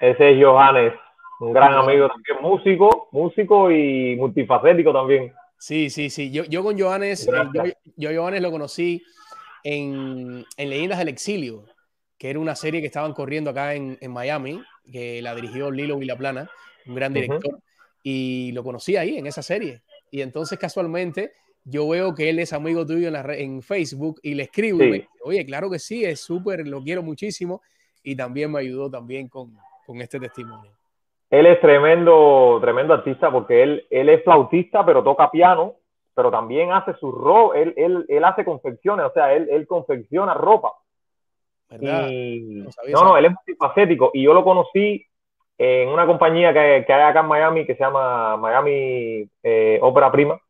Ese es Johannes, un gran amigo también, músico, músico y multifacético también. Sí, sí, sí. Yo, yo con Johannes, eh, yo, Johannes lo conocí en, en, Leyendas del Exilio, que era una serie que estaban corriendo acá en, en Miami, que la dirigió Lilo Vilaplana, un gran director, y lo conocí ahí en esa serie. Y entonces casualmente yo veo que él es amigo tuyo en, la, en Facebook y le escribo y me dice, oye, claro que sí, es súper, lo quiero muchísimo y también me ayudó también con, con, este testimonio. Él es tremendo, tremendo artista porque él, él es flautista, pero toca piano pero también hace su ropa, él, él, él, hace confecciones, o sea, él, él confecciona ropa. ¿Verdad? Y, no, no, él es multifacético y yo lo conocí en una compañía que, que hay acá en Miami que se llama Miami eh, Ópera Prima,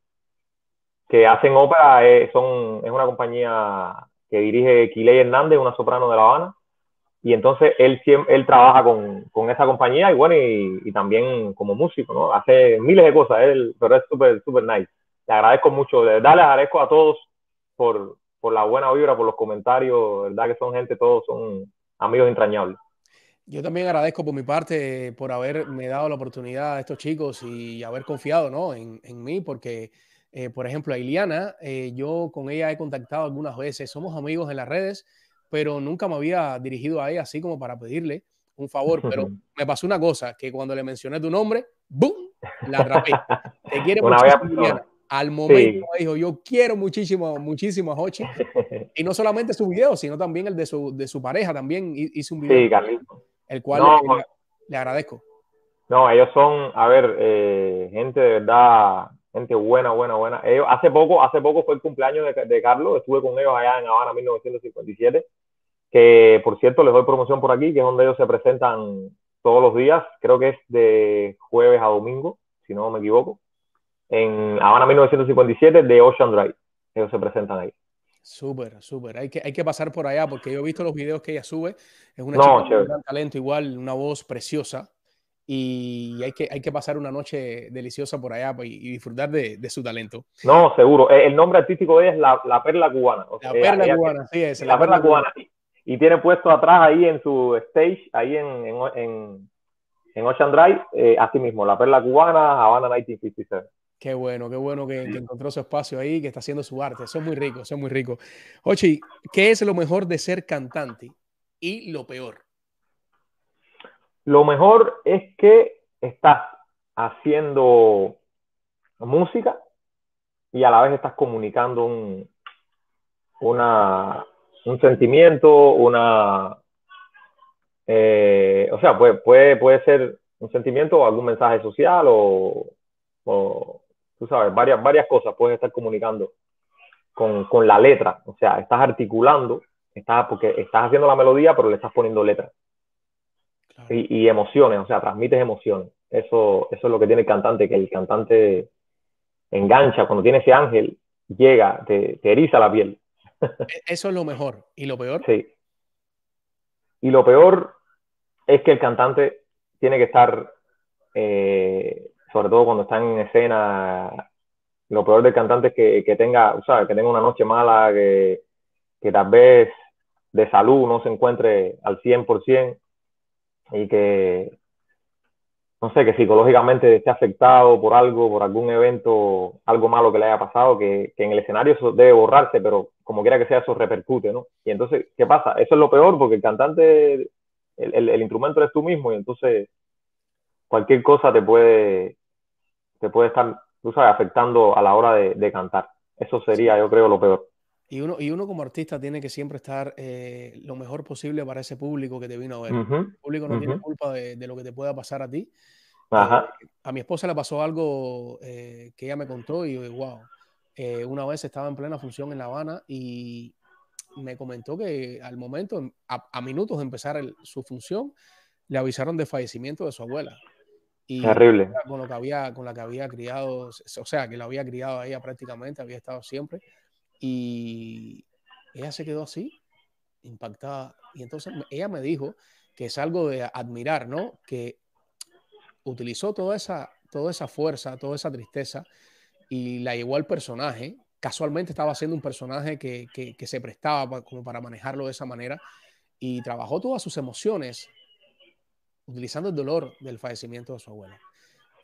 que hacen ópera, eh, son, es una compañía que dirige Kiley Hernández, una soprano de La Habana, y entonces él, él trabaja con, con esa compañía y bueno, y, y, también como músico, ¿no? Hace miles de cosas, él, pero es súper, súper nice. Le agradezco mucho, de verdad les agradezco a todos por, por la buena vibra, por los comentarios, verdad que son gente, todos son amigos entrañables. Yo también agradezco por mi parte por haberme dado la oportunidad a estos chicos y haber confiado ¿no? en, en mí, porque, eh, por ejemplo, a Iliana, eh, yo con ella he contactado algunas veces, somos amigos en las redes, pero nunca me había dirigido a ella así como para pedirle un favor. Pero me pasó una cosa, que cuando le mencioné tu nombre, ¡boom! La atrapé. Te quiere muchísimo, Iliana. Al momento me dijo, yo quiero muchísimo, muchísimo a Hochi. Y no solamente su video, sino también el de su, de su pareja, también hizo un video. Sí, Carlito el cual le, agradezco. No, ellos son, a ver, eh, gente de verdad, gente buena, buena, buena. Ellos, hace poco, hace poco fue el cumpleaños de, Carlos, estuve con ellos allá en Habana 1957, que por cierto les doy promoción por aquí, que es donde ellos se presentan todos los días, creo que es de jueves a domingo, si no me equivoco, en Habana 1957 de Ocean Drive, ellos se presentan ahí. Súper, súper. Hay que, hay que pasar por allá porque yo he visto los videos que ella sube. Es una chica con gran talento, igual, una voz preciosa. Y hay que, hay que pasar una noche deliciosa por allá pues, y, disfrutar de, de, su talento. No, seguro. E, el nombre artístico de ella es La, la Perla Cubana. la Perla Cubana, sí, es. La, Perla, Cubana. Y tiene puesto atrás ahí en su stage, ahí en, en, en, en Ocean Drive, eh, así mismo, La Perla Cubana, Habana 1957. Qué bueno, qué bueno que, encontró su espacio ahí, que está haciendo su arte. Eso es muy rico, eso es muy rico. Ochi, ¿qué es lo mejor de ser cantante y lo peor? Lo mejor es que estás haciendo música y a la vez estás comunicando un, una, un sentimiento, una... Eh, o sea, puede, puede, puede ser un sentimiento o algún mensaje social o, o tú sabes, varias, varias cosas puedes estar comunicando con, con la letra. O sea, estás articulando, estás, porque estás haciendo la melodía, pero le estás poniendo letra. Y, y, emociones, o sea, transmites emociones. Eso, eso es lo que tiene el cantante, que el cantante engancha, cuando tiene ese ángel, llega, te, te eriza la piel. E, eso es lo mejor. ¿Y lo peor? Sí. Y lo peor es que el cantante tiene que estar eh, sobre todo cuando están en escena, lo peor del cantante es que, que tenga, ¿sabes? que tenga una noche mala, que, que tal vez de salud no se encuentre al 100% y que, no sé, que psicológicamente esté afectado por algo, por algún evento, algo malo que le haya pasado, que, que en el escenario eso debe borrarse, pero como quiera que sea, eso repercute, ¿no? Y entonces, ¿qué pasa? Eso es lo peor porque el cantante, el, el, el instrumento eres tú mismo y entonces cualquier cosa te puede, te puede estar, tú sabes, afectando a la hora de, cantar. Eso sería, yo creo, lo peor. Y uno, y uno como artista tiene que siempre estar eh, lo mejor posible para ese público que te vino a ver. El público no tiene culpa de, lo que te pueda pasar a ti. Eh, a mi esposa le pasó algo eh, que ella me contó y wow. una vez estaba en plena función en La Habana y me comentó que al momento, a, minutos de empezar su función, le avisaron de fallecimiento de su abuela. Terrible. Con, lo que había, con la que había criado, o sea, que la había criado a ella prácticamente, había estado siempre. Y ella se quedó así, impactada. Y entonces ella me dijo que es algo de admirar, ¿no? Que utilizó toda esa, toda esa fuerza, toda esa tristeza y la llevó al personaje. Casualmente estaba haciendo un personaje que, que, que se prestaba como para manejarlo de esa manera y trabajó todas sus emociones utilizando el dolor del fallecimiento de su abuela.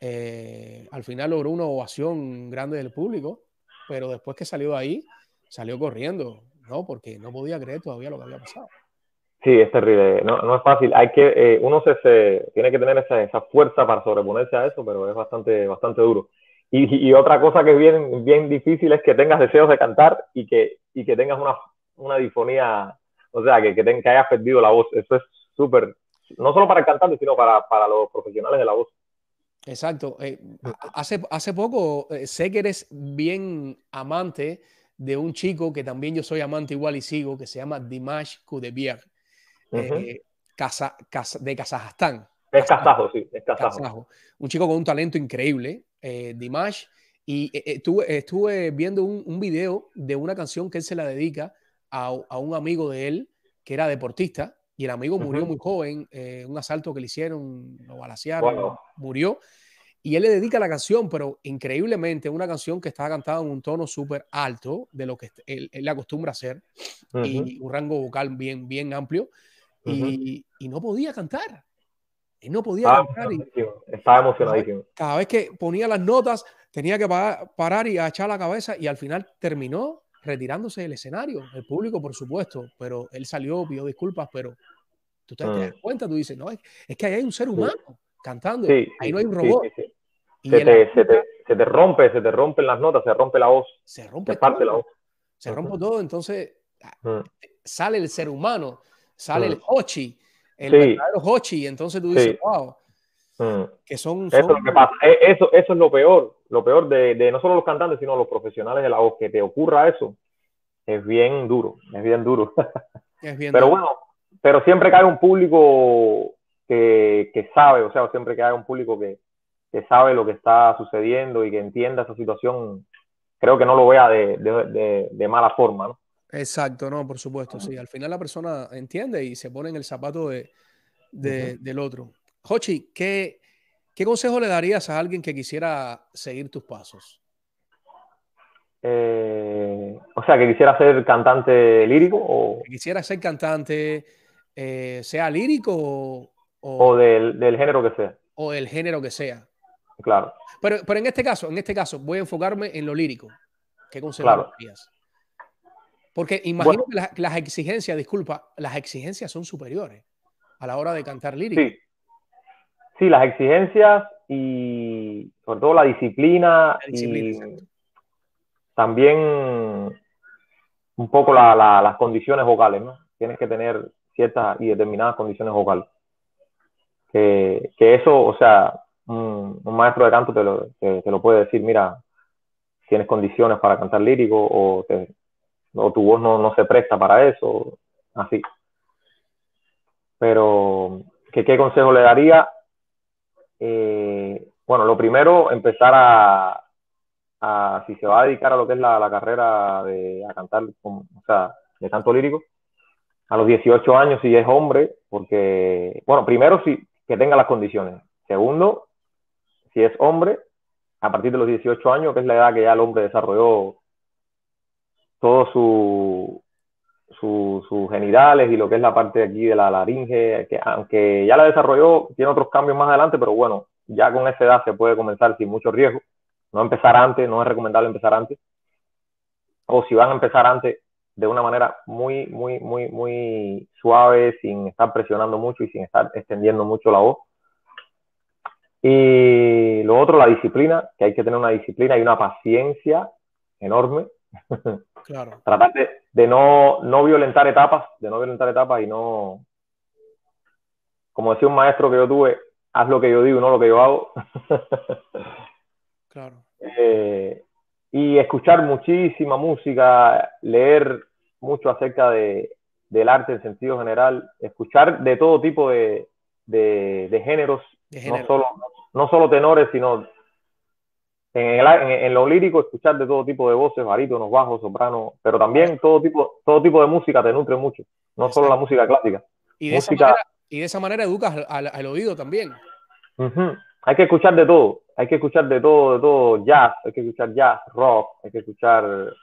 Eh, al final logró una ovación grande del público, pero después que salió de ahí, salió corriendo, ¿no? Porque no podía creer todavía lo que había pasado. Sí, es terrible, no, no es fácil. Hay que, eh, uno se, tiene que tener esa, esa, fuerza para sobreponerse a eso, pero es bastante, bastante duro. Y, y, otra cosa que es bien, bien difícil es que tengas deseos de cantar y que, y que tengas una, una difonía, o sea, que, que, que hayas perdido la voz. Eso es súper, no solo para el cantante, sino para, para los profesionales de la voz. Exacto. Eh, hace, hace poco eh, sé que eres bien amante de un chico que también yo soy amante igual y sigo, que se llama Dimash Kudebier, de Kazajstán. Es kazajo, sí, es kazajo. Un chico con un talento increíble, Dimash. Y estuve, estuve viendo un, un, video de una canción que él se la dedica a, a un amigo de él que era deportista y el amigo murió muy joven, eh, un asalto que le hicieron, lo balacearon, murió. Y él le dedica la canción, pero increíblemente una canción que estaba cantada en un tono súper alto de lo que él, le acostumbra hacer y un rango vocal bien, bien amplio y, y, no podía cantar. Él no podía cantar. estaba emocionadísimo. Cada vez que ponía las notas tenía que parar y echar la cabeza y al final terminó retirándose del escenario. El público, por supuesto, pero él salió, pidió disculpas, pero tú te, das mm. cuenta, tú dices, no, es, que ahí hay un ser humano cantando, ahí no hay un robot. se, te, se, te, se, te, rompe, se te rompen las notas, se rompe la voz. Se rompe parte la voz. Se rompe todo, entonces ah, mm. sale el ser humano, sale el mm. Hochi, el verdadero Hochi, entonces tú dices, wow. Que son, Eso, es lo que pasa. E, eso, eso es lo peor, lo peor de, de, no solo los cantantes, sino los profesionales de la voz, que te ocurra eso, es bien duro, es bien duro. Es bien pero bueno, pero siempre cae un público que, que, sabe, o sea, siempre cae un público que, que, sabe lo que está sucediendo y que entienda esa situación, creo que no lo vea de, de, de mala forma, ¿no? Exacto, no, por supuesto, sí. Al final la persona entiende y se pone en el zapato de, del otro. Jochi, ¿qué, ¿qué consejo le darías a alguien que quisiera seguir tus pasos? Eh, o sea, que quisiera ser cantante lírico o... quisiera ser cantante, eh, sea lírico o... O, del, del, género que sea. O del género que sea. Claro. Pero, pero en este caso, en este caso, voy a enfocarme en lo lírico. ¿Qué consejo le darías? Porque imagino que las, exigencias, disculpa, las exigencias son superiores a la hora de cantar lírico. Sí. Sí, las exigencias y sobre todo la disciplina, y también un poco las condiciones vocales, ¿no? Tienes que tener ciertas y determinadas condiciones vocales. Que, eso, o sea, un, maestro de canto te lo, te, lo, puede decir, mira, tienes condiciones para cantar lírico o, o tu voz no, no, se presta para eso, así. Pero, ¿qué, qué consejo le daría? Eh, bueno, lo primero, empezar a, si se va a dedicar a lo que es la, la carrera de a cantar, o sea, de canto lírico, a los 18 años si es hombre, porque, bueno, primero si que tenga las condiciones. Segundo, si es hombre, a partir de los 18 años, que es la edad que ya el hombre desarrolló todo su, sus genitales y lo que es la parte de aquí de la laringe, que aunque ya la desarrolló, tiene otros cambios más adelante, pero bueno, ya con esa edad se puede comenzar sin mucho riesgo. No empezar antes, no es recomendable empezar antes. O si van a empezar antes, de una manera muy, muy, muy, muy suave, sin estar presionando mucho y sin estar extendiendo mucho la voz. Y lo otro, la disciplina, que hay que tener una disciplina y una paciencia enorme. Claro. Tratar de, no, no, violentar etapas, de no violentar etapas y no, como decía un maestro que yo tuve, haz lo que yo digo y no lo que yo hago. claro. Eh, y escuchar muchísima música, leer mucho acerca de, del arte en sentido general, escuchar de todo tipo de, de, géneros, No, solo, no solo tenores, sino en, en, lo lírico escuchar de todo tipo de voces, barítonos, bajos, sopranos, pero también todo tipo, todo tipo de música te nutre mucho, no solo la música clásica. Y de, esa, manera, y de esa manera educas al, oído también. Hay que escuchar de todo, hay que escuchar de todo, de todo, jazz, hay que escuchar jazz, rock, hay que escuchar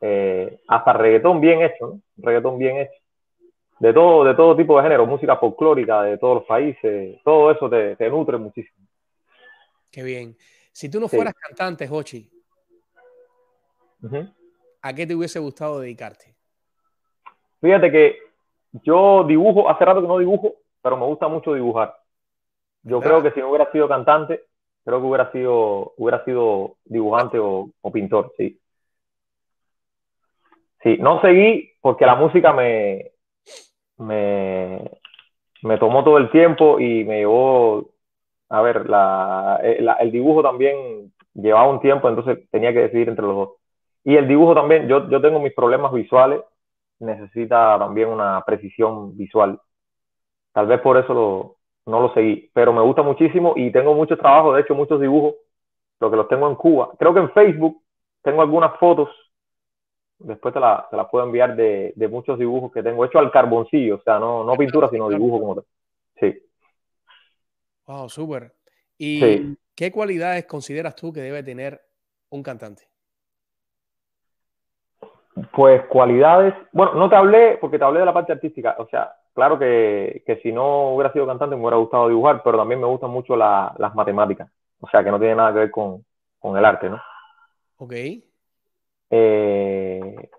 eh, hasta reggaetón bien hecho, ¿no? Reggaetón bien hecho. De todo, de todo tipo de género, música folclórica de todos los países, todo eso te, te nutre muchísimo. Qué bien. Si tú no fueras cantante, Hochi, ¿a qué te hubiese gustado dedicarte? Fíjate que yo dibujo, hace rato que no dibujo, pero me gusta mucho dibujar. Yo creo que si no hubiera sido cantante, creo que hubiera sido, hubiera sido dibujante o, pintor, sí. Sí, no seguí porque la música me, me, me tomó todo el tiempo y me llevó a ver, la, eh, el dibujo también llevaba un tiempo, entonces tenía que decidir entre los dos. Y el dibujo también, yo, tengo mis problemas visuales, necesita también una precisión visual. Tal vez por eso lo, no lo seguí, pero me gusta muchísimo y tengo muchos trabajos, de hecho muchos dibujos, lo que los tengo en Cuba. Creo que en Facebook tengo algunas fotos, después te las la puedo enviar de, de, muchos dibujos que tengo hecho al carboncillo, o sea, no, no pintura, sino dibujo como tal. Sí. Wow, súper. ¿Y qué cualidades consideras tú que debe tener un cantante? Pues cualidades, bueno, no te hablé porque te hablé de la parte artística, o sea, claro que, que si no hubiera sido cantante me hubiera gustado dibujar, pero también me gustan mucho las matemáticas, o sea, que no tiene nada que ver con, con el arte, ¿no? Ok. Eh,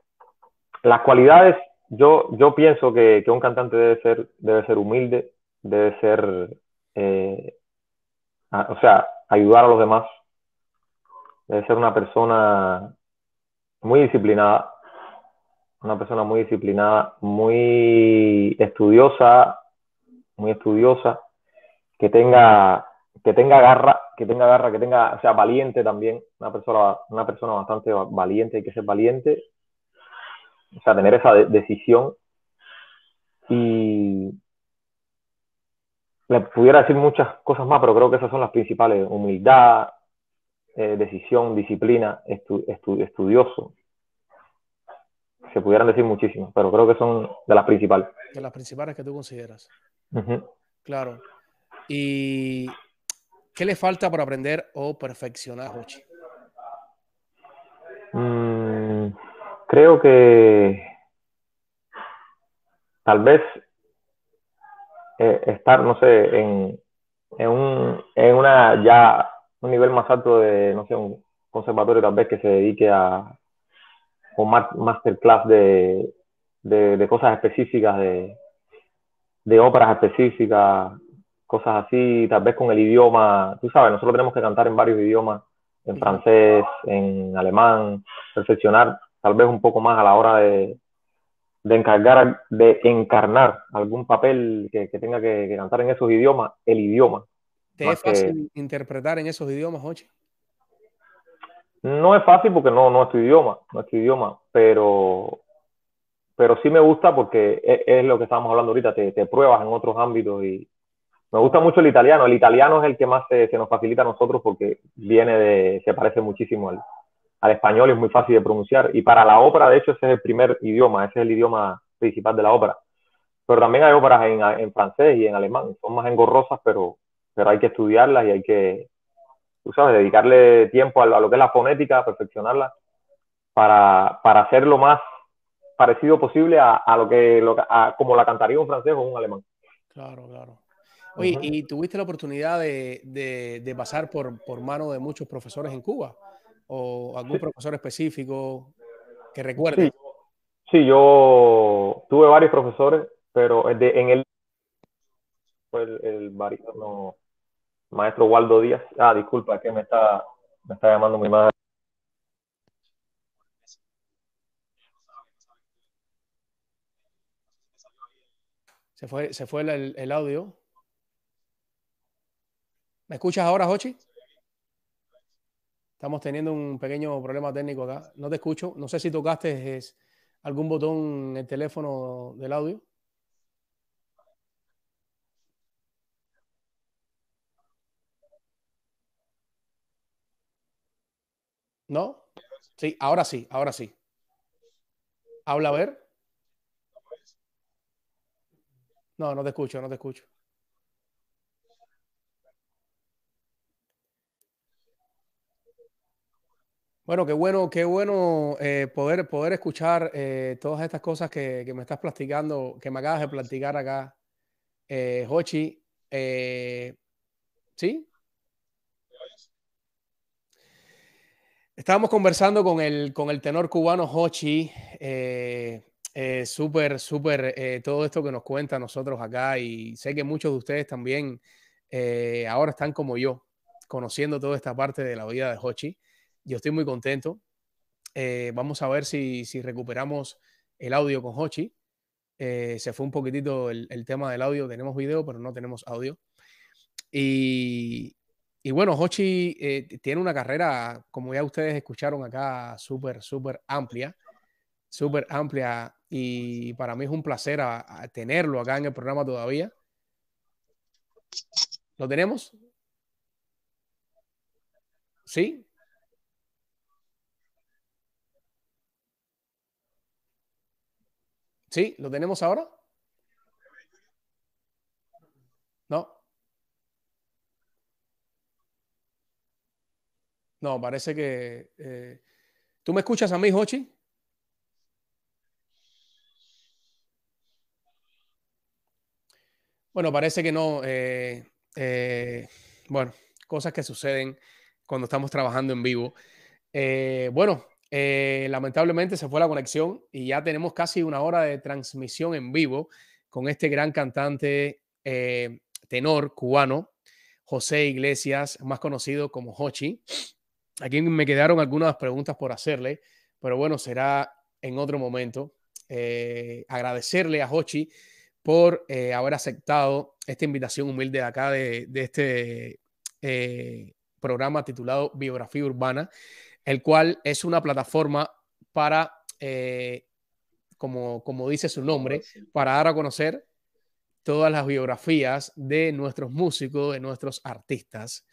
las cualidades, yo, yo pienso que, que, un cantante debe ser, debe ser humilde, debe ser, eh, o sea, ayudar a los demás, debe ser una persona muy disciplinada, una persona muy disciplinada, muy estudiosa, muy estudiosa, que tenga, que tenga garra, que tenga garra, que tenga, o sea, valiente también, una persona, una persona bastante valiente, hay que ser valiente, o sea, tener esa decisión. Y le pudiera decir muchas cosas más, pero creo que esas son las principales, humildad, eh, decisión, disciplina, estudioso, se pudieran decir muchísimas, pero creo que son de las principales. De las principales que tú consideras. Claro. ¿Y qué le falta por aprender o perfeccionar, Hochi? Mm, creo que tal vez eh, estar, no sé, en, en, un, en una ya un nivel más alto de, no sé, un conservatorio tal vez que se dedique a, o masterclass de, de, cosas específicas, de, de óperas específicas, cosas así, tal vez con el idioma, tú sabes, nosotros tenemos que cantar en varios idiomas, en francés, en alemán, perfeccionar tal vez un poco más a la hora de, de encargar, de encarnar algún papel que, tenga que, cantar en esos idiomas, el idioma. ¿Te es fácil interpretar en esos idiomas, Oche? No es fácil porque no, no es tu idioma, no es tu idioma, pero, pero sí me gusta porque es, es lo que estábamos hablando ahorita, te, te, pruebas en otros ámbitos y me gusta mucho el italiano. El italiano es el que más se, se nos facilita a nosotros porque viene de, se parece muchísimo al, al español es muy fácil de pronunciar. Y para la ópera, de hecho, ese es el primer idioma, ese es el idioma principal de la ópera. Pero también hay óperas en, en francés y en alemán, son más engorrosas, pero, pero hay que estudiarlas y hay que, tú sabes, dedicarle tiempo a, lo que es la fonética, perfeccionarla, para, para hacer lo más parecido posible a, a lo que, lo, a, como la cantaría un francés o un alemán. Claro, claro. Oye, ¿y tuviste la oportunidad de, de, de pasar por, por mano de muchos profesores en Cuba? ¿O algún profesor específico que recuerde? Sí. yo tuve varios profesores, pero en el fue el, el maestro Waldo Díaz. Ah, disculpa, que me está, me está llamando mi madre. Se fue, se fue el, el audio. ¿Me escuchas ahora, Jochi? Estamos teniendo un pequeño problema técnico acá. No te escucho. No sé si tocaste algún botón en el teléfono del audio. ¿No? Sí, ahora sí, ahora sí. Habla a ver. No, no te escucho, no te escucho. Bueno, qué bueno, qué bueno eh, poder, poder escuchar eh, todas estas cosas que, que, me estás platicando, que me acabas de platicar acá, eh, Hochi. Eh, ¿Sí? Estábamos conversando con el, con el tenor cubano Hochi, súper, súper todo esto que nos cuenta nosotros acá y sé que muchos de ustedes también ahora están como yo, conociendo toda esta parte de la vida de Hochi. Yo estoy muy contento. Eh, vamos a ver si, recuperamos el audio con Hochi. Eh, se fue un poquitito el, tema del audio, tenemos video, pero no tenemos audio. y, y bueno, Hochi eh, tiene una carrera, como ya ustedes escucharon acá, súper, súper amplia, súper amplia. Y para mí es un placer tenerlo acá en el programa todavía. ¿Lo tenemos? ¿Sí? ¿Sí? ¿Lo tenemos ahora? No. No, parece que... Eh, ¿Tú me escuchas a mí, Hochi? Bueno, parece que no. Eh, eh, bueno, cosas que suceden cuando estamos trabajando en vivo. bueno, lamentablemente se fue la conexión y ya tenemos casi una hora de transmisión en vivo con este gran cantante tenor cubano, José Iglesias, más conocido como Hochi. Aquí me quedaron algunas preguntas por hacerle, pero bueno, será en otro momento. Eh, agradecerle a Hochi por eh, haber aceptado esta invitación humilde de acá de, este eh, programa titulado Biografía Urbana, el cual es una plataforma para, como, como dice su nombre, para dar a conocer todas las biografías de nuestros músicos, de nuestros artistas.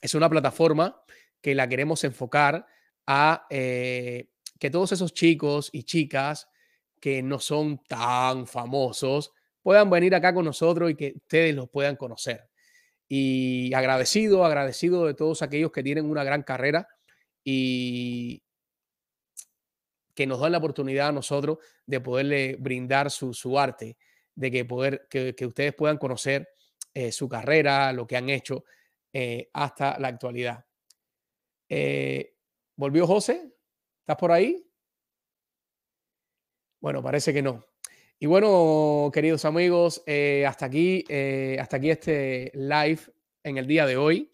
Es una plataforma que la queremos enfocar a eh, que todos esos chicos y chicas que no son tan famosos puedan venir acá con nosotros y que ustedes los puedan conocer. Y agradecido, agradecido de todos aquellos que tienen una gran carrera y que nos dan la oportunidad a nosotros de poderle brindar su, arte, de que, poder, que, ustedes puedan conocer eh, su carrera, lo que han hecho eh, hasta la actualidad. Eh, ¿Volvió José? ¿Estás por ahí? Bueno, parece que no. Y bueno, queridos amigos, hasta aquí, hasta aquí este live en el día de hoy.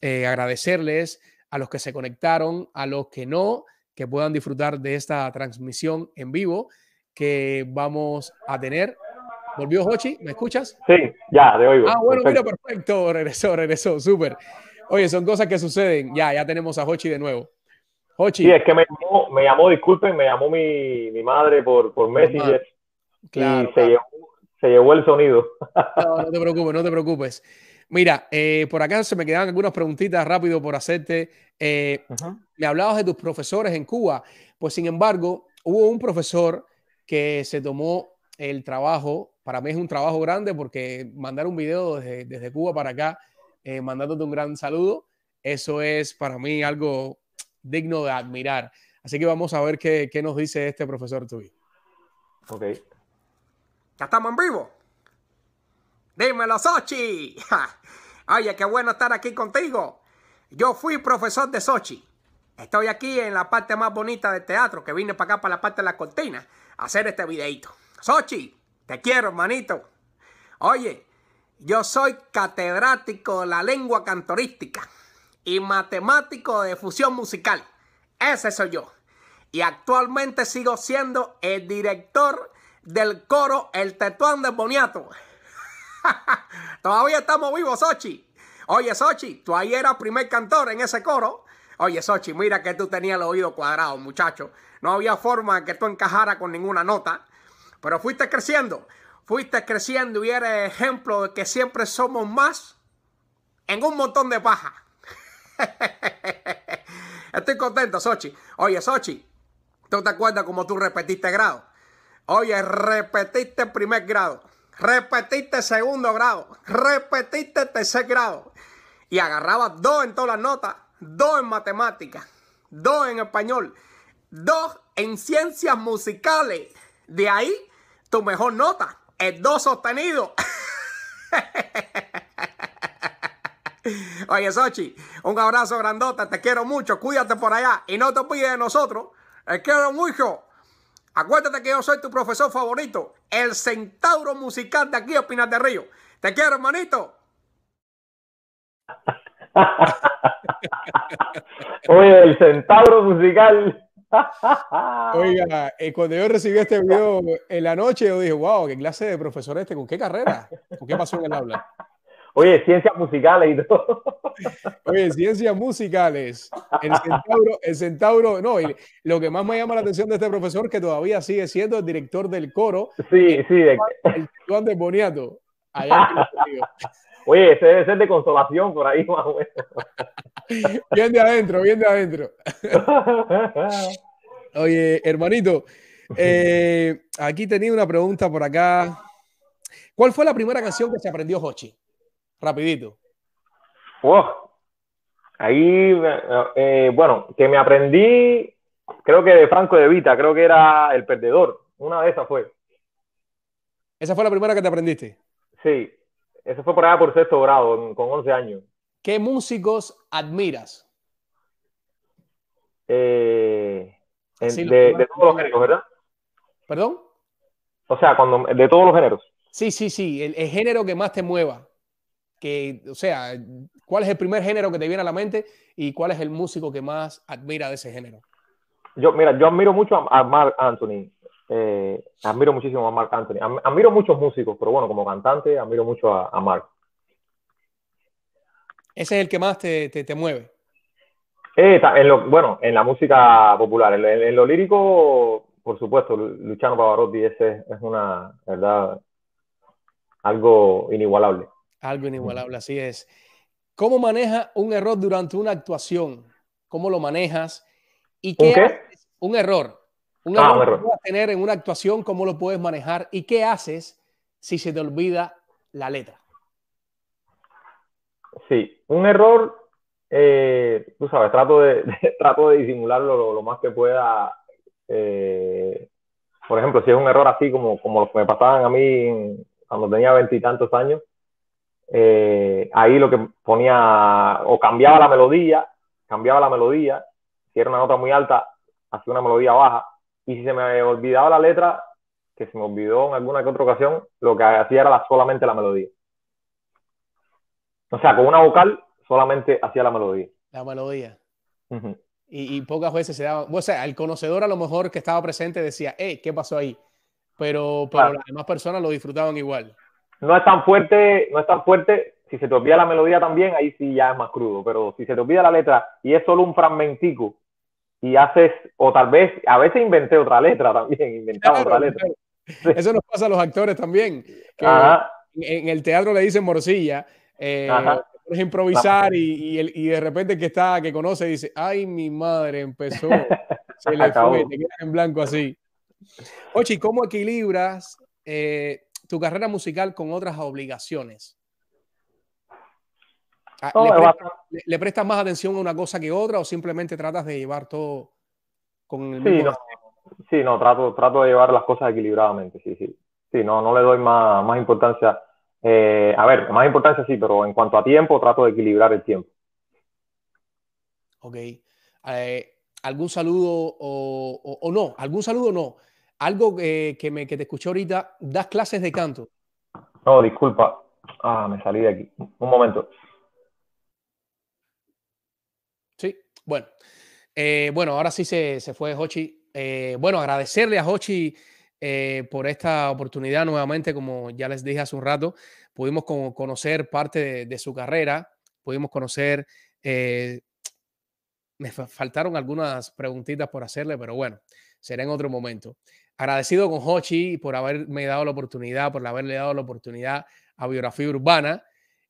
agradecerles a los que se conectaron, a los que no, que puedan disfrutar de esta transmisión en vivo que vamos a tener. ¿Volvió Hochi? ¿Me escuchas? Sí, ya, de oigo. Ah, bueno, mira, perfecto. Regresó, regresó, súper. Oye, son cosas que suceden. Ya, ya tenemos a Hochi de nuevo. Hochi. Sí, es que me llamó, me llamó disculpen, me llamó mi, mi madre por, por Messenger. Claro, y se, Llevó, se, llevó, el sonido. No, no te preocupes, no te preocupes. Mira, eh, por acá se me quedan algunas preguntitas rápido por hacerte. Eh, me hablabas de tus profesores en Cuba. Pues sin embargo, hubo un profesor que se tomó el trabajo, para mí es un trabajo grande porque mandar un video desde, desde Cuba para acá eh, mandándote un gran saludo. Eso es para mí algo digno de admirar. Así que vamos a ver qué, qué nos dice este profesor tuyo. Ok. Ya estamos en vivo. Dímelo, Sochi. Oye, qué bueno estar aquí contigo. Yo fui profesor de Sochi. Estoy aquí en la parte más bonita del teatro, que vine para acá, para la parte de la cortina, a hacer este videito. Sochi, te quiero, hermanito. Oye, yo soy catedrático de la lengua cantorística y matemático de fusión musical. Ese soy yo. Y actualmente sigo siendo el director del coro El Tetuán de Boniato. Todavía estamos vivos, Sochi. Oye, Sochi, tú ahí eras primer cantor en ese coro. Oye, Sochi, mira que tú tenías el oído cuadrado, muchacho. No había forma que tú encajaras con ninguna nota. Pero fuiste creciendo fuiste creciendo y eres ejemplo de que siempre somos más en un montón de paja. Estoy contento, Sochi. Oye, Sochi, ¿tú te acuerdas cómo tú repetiste grado? Oye, repetiste primer grado, repetiste segundo grado, repetiste tercer grado y agarrabas dos en todas las notas, dos en matemáticas, dos en español, dos en ciencias musicales. De ahí tu mejor nota el do sostenido. Oye, Sochi, un abrazo grandota, te quiero mucho, cuídate por allá y no te olvides de nosotros. Te quiero mucho. Acuérdate que yo soy tu profesor favorito, el centauro musical de aquí de Pinar de Río. Te quiero, hermanito. Oye, el centauro musical. Oiga, eh, cuando yo recibí este video en la noche, yo dije, wow, qué clase de profesor este, ¿con qué carrera? ¿Con qué pasó en el aula? Oye, ciencias musicales y todo. Oye, ciencias musicales. El centauro, el centauro, no, y lo que más me llama la atención de este profesor que todavía sigue siendo el director del coro. Sí, sí. De... El Juan de Boniato. Allá Oye, ese debe ser de consolación por ahí más o menos. Bien de adentro, bien de adentro. Oye, hermanito, eh, aquí tenía una pregunta por acá. ¿Cuál fue la primera canción que se aprendió Hochi? Rapidito. Ahí, eh, bueno, que me aprendí, creo que de Franco de Vita, creo que era El Perdedor. Una de esas fue. ¿Esa fue la primera que te aprendiste? Sí, eso fue por allá por sexto grado, con 11 años. ¿Qué músicos admiras? Eh, de, todos los géneros, ¿verdad? ¿Perdón? O sea, cuando, de todos los géneros. Sí, sí, sí, el, género que más te mueva. Que, o sea, ¿cuál es el primer género que te viene a la mente y cuál es el músico que más admira de ese género? Yo, mira, yo admiro mucho a, Mark Anthony. Eh, admiro muchísimo a Mark Anthony. Admiro muchos músicos, pero bueno, como cantante, admiro mucho a, Mark. Ese es el que más te, te, mueve. Eh, en lo, bueno, en la música popular, en, lo lírico, por supuesto, Luciano Pavarotti, ese es una, ¿verdad? algo inigualable. Algo inigualable, así es. ¿Cómo manejas un error durante una actuación? ¿Cómo lo manejas? ¿Y qué, Haces? Un error. Un ah, error, que puedes tener en una actuación, ¿cómo lo puedes manejar? ¿Y qué haces si se te olvida la letra? Sí, un error, eh, tú sabes, trato de, trato de disimularlo lo, más que pueda. Eh, por ejemplo, si es un error así como, como los que me pasaban a mí cuando tenía veintitantos años, eh, ahí lo que ponía, o cambiaba la melodía, cambiaba la melodía, si era una nota muy alta, hacía una melodía baja, y si se me olvidaba la letra, que se me olvidó en alguna que otra ocasión, lo que hacía era solamente la melodía. O sea, con una vocal solamente hacía la melodía. La melodía. y, pocas veces se daba, o sea, el conocedor a lo mejor que estaba presente decía, hey, ¿qué pasó ahí? pero, pero las demás personas lo disfrutaban igual. No es tan fuerte, no es tan fuerte. Si se te olvida la melodía también, ahí sí ya es más crudo. Pero si se te olvida la letra y es solo un fragmentico y haces, o tal vez, a veces inventé otra letra también, inventaba otra letra. Eso nos pasa a los actores también. Que en el teatro le dicen morcilla. Eh, puedes improvisar y, y, y, de repente que está, que conoce, dice, ay, mi madre empezó, se le fue, te quedas en blanco así. Ochi, ¿cómo equilibras eh, tu carrera musical con otras obligaciones? Ah, ¿Le, prestas, más atención a una cosa que otra o simplemente tratas de llevar todo con el mismo? Sí, no, trato, trato de llevar las cosas equilibradamente, sí, sí. Sí, no, no le doy más, más importancia. Eh, a ver, más importancia sí, pero en cuanto a tiempo, trato de equilibrar el tiempo. Ok. Eh, ¿Algún saludo o, o, no? ¿Algún saludo o no? Algo que, me, que te escuché ahorita, das clases de canto. No, disculpa. Ah, me salí de aquí. Un momento. Sí, bueno. Eh, bueno, ahora sí se, se fue Hochi. Eh, bueno, agradecerle a Hochi eh, por esta oportunidad nuevamente, como ya les dije hace un rato, pudimos conocer parte de, su carrera, pudimos conocer, me faltaron algunas preguntitas por hacerle, pero bueno, será en otro momento agradecido con Hochi por haberme dado la oportunidad, por haberle dado la oportunidad a Biografía Urbana.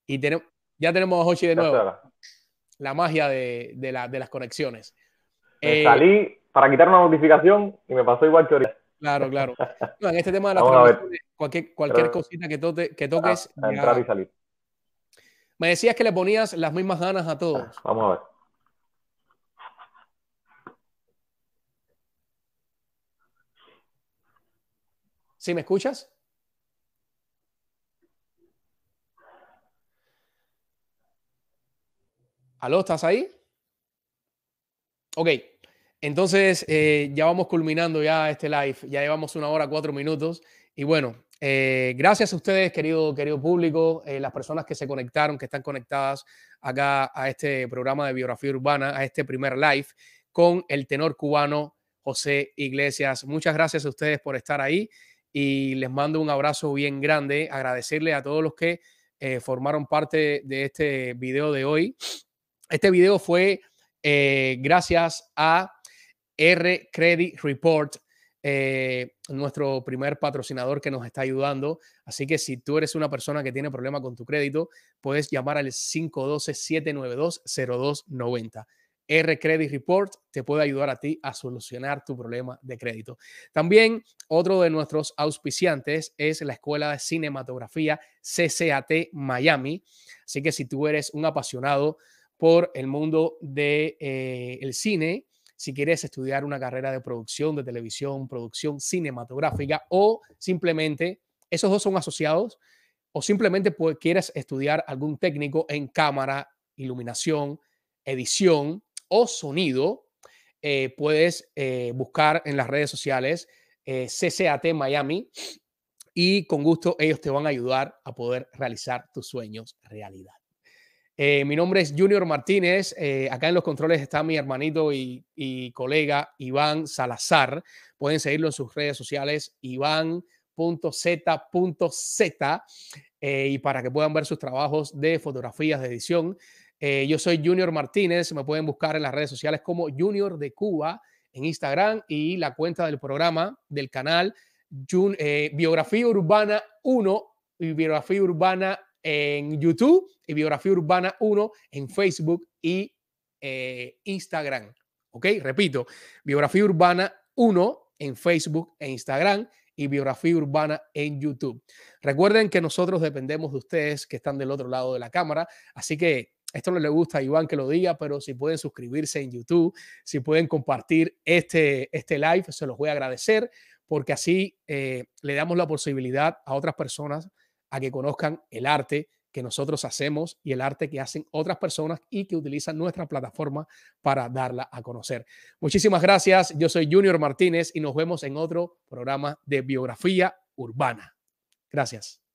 Y ya tenemos a Hochi de nuevo. La magia de, las conexiones. Me eh, salí para quitar una notificación y me pasó igual que ahorita. Claro, claro. en este tema de las cualquier, cualquier cosita que, que toques. entrar y salir. Me decías que le ponías las mismas ganas a todos. Vamos a ver. ¿Sí me escuchas? ¿Aló? ¿Estás ahí? Ok, entonces eh, ya vamos culminando ya este live, ya llevamos una hora, cuatro minutos y bueno, eh, gracias a ustedes, querido, querido público, eh, las personas que se conectaron, que están conectadas acá a este programa de biografía urbana, a este primer live con el tenor cubano José Iglesias. Muchas gracias a ustedes por estar ahí y les mando un abrazo bien grande, agradecerle a todos los que eh, formaron parte de este video de hoy. Este video fue eh, gracias a R Credit Report, eh, nuestro primer patrocinador que nos está ayudando. Así que si tú eres una persona que tiene problema con tu crédito, puedes llamar al 512-792-0290. R Credit Report te puede ayudar a ti a solucionar tu problema de crédito. También otro de nuestros auspiciantes es la Escuela de Cinematografía CCAT Miami. Así que si tú eres un apasionado por el mundo del de, eh, cine, si quieres estudiar una carrera de producción de televisión, producción cinematográfica o simplemente, esos dos son asociados, o simplemente pues, quieres estudiar algún técnico en cámara, iluminación, edición o sonido, eh, puedes eh, buscar en las redes sociales eh, CCAT Miami y con gusto ellos te van a ayudar a poder realizar tus sueños realidad. Eh, mi nombre es Junior Martínez. Acá en los controles está mi hermanito y, colega Iván Salazar. Pueden seguirlo en sus redes sociales, iván.z.z, y para que puedan ver sus trabajos de fotografías de edición. Yo soy Junior Martínez. Me pueden buscar en las redes sociales como Junior de Cuba en Instagram y la cuenta del programa del canal Biografía Urbana 1 y Biografía Urbana en YouTube y Biografía Urbana 1 en Facebook y eh, Instagram. ¿Ok? Repito, Biografía Urbana 1 en Facebook e Instagram y Biografía Urbana en YouTube. Recuerden que nosotros dependemos de ustedes que están del otro lado de la cámara, así que esto no le gusta a Iván que lo diga, pero si pueden suscribirse en YouTube, si pueden compartir este, este live, se los voy a agradecer porque así eh, le damos la posibilidad a otras personas a que conozcan el arte que nosotros hacemos y el arte que hacen otras personas y que utilizan nuestra plataforma para darla a conocer. Muchísimas gracias. Yo soy Junior Martínez y nos vemos en otro programa de biografía urbana. Gracias.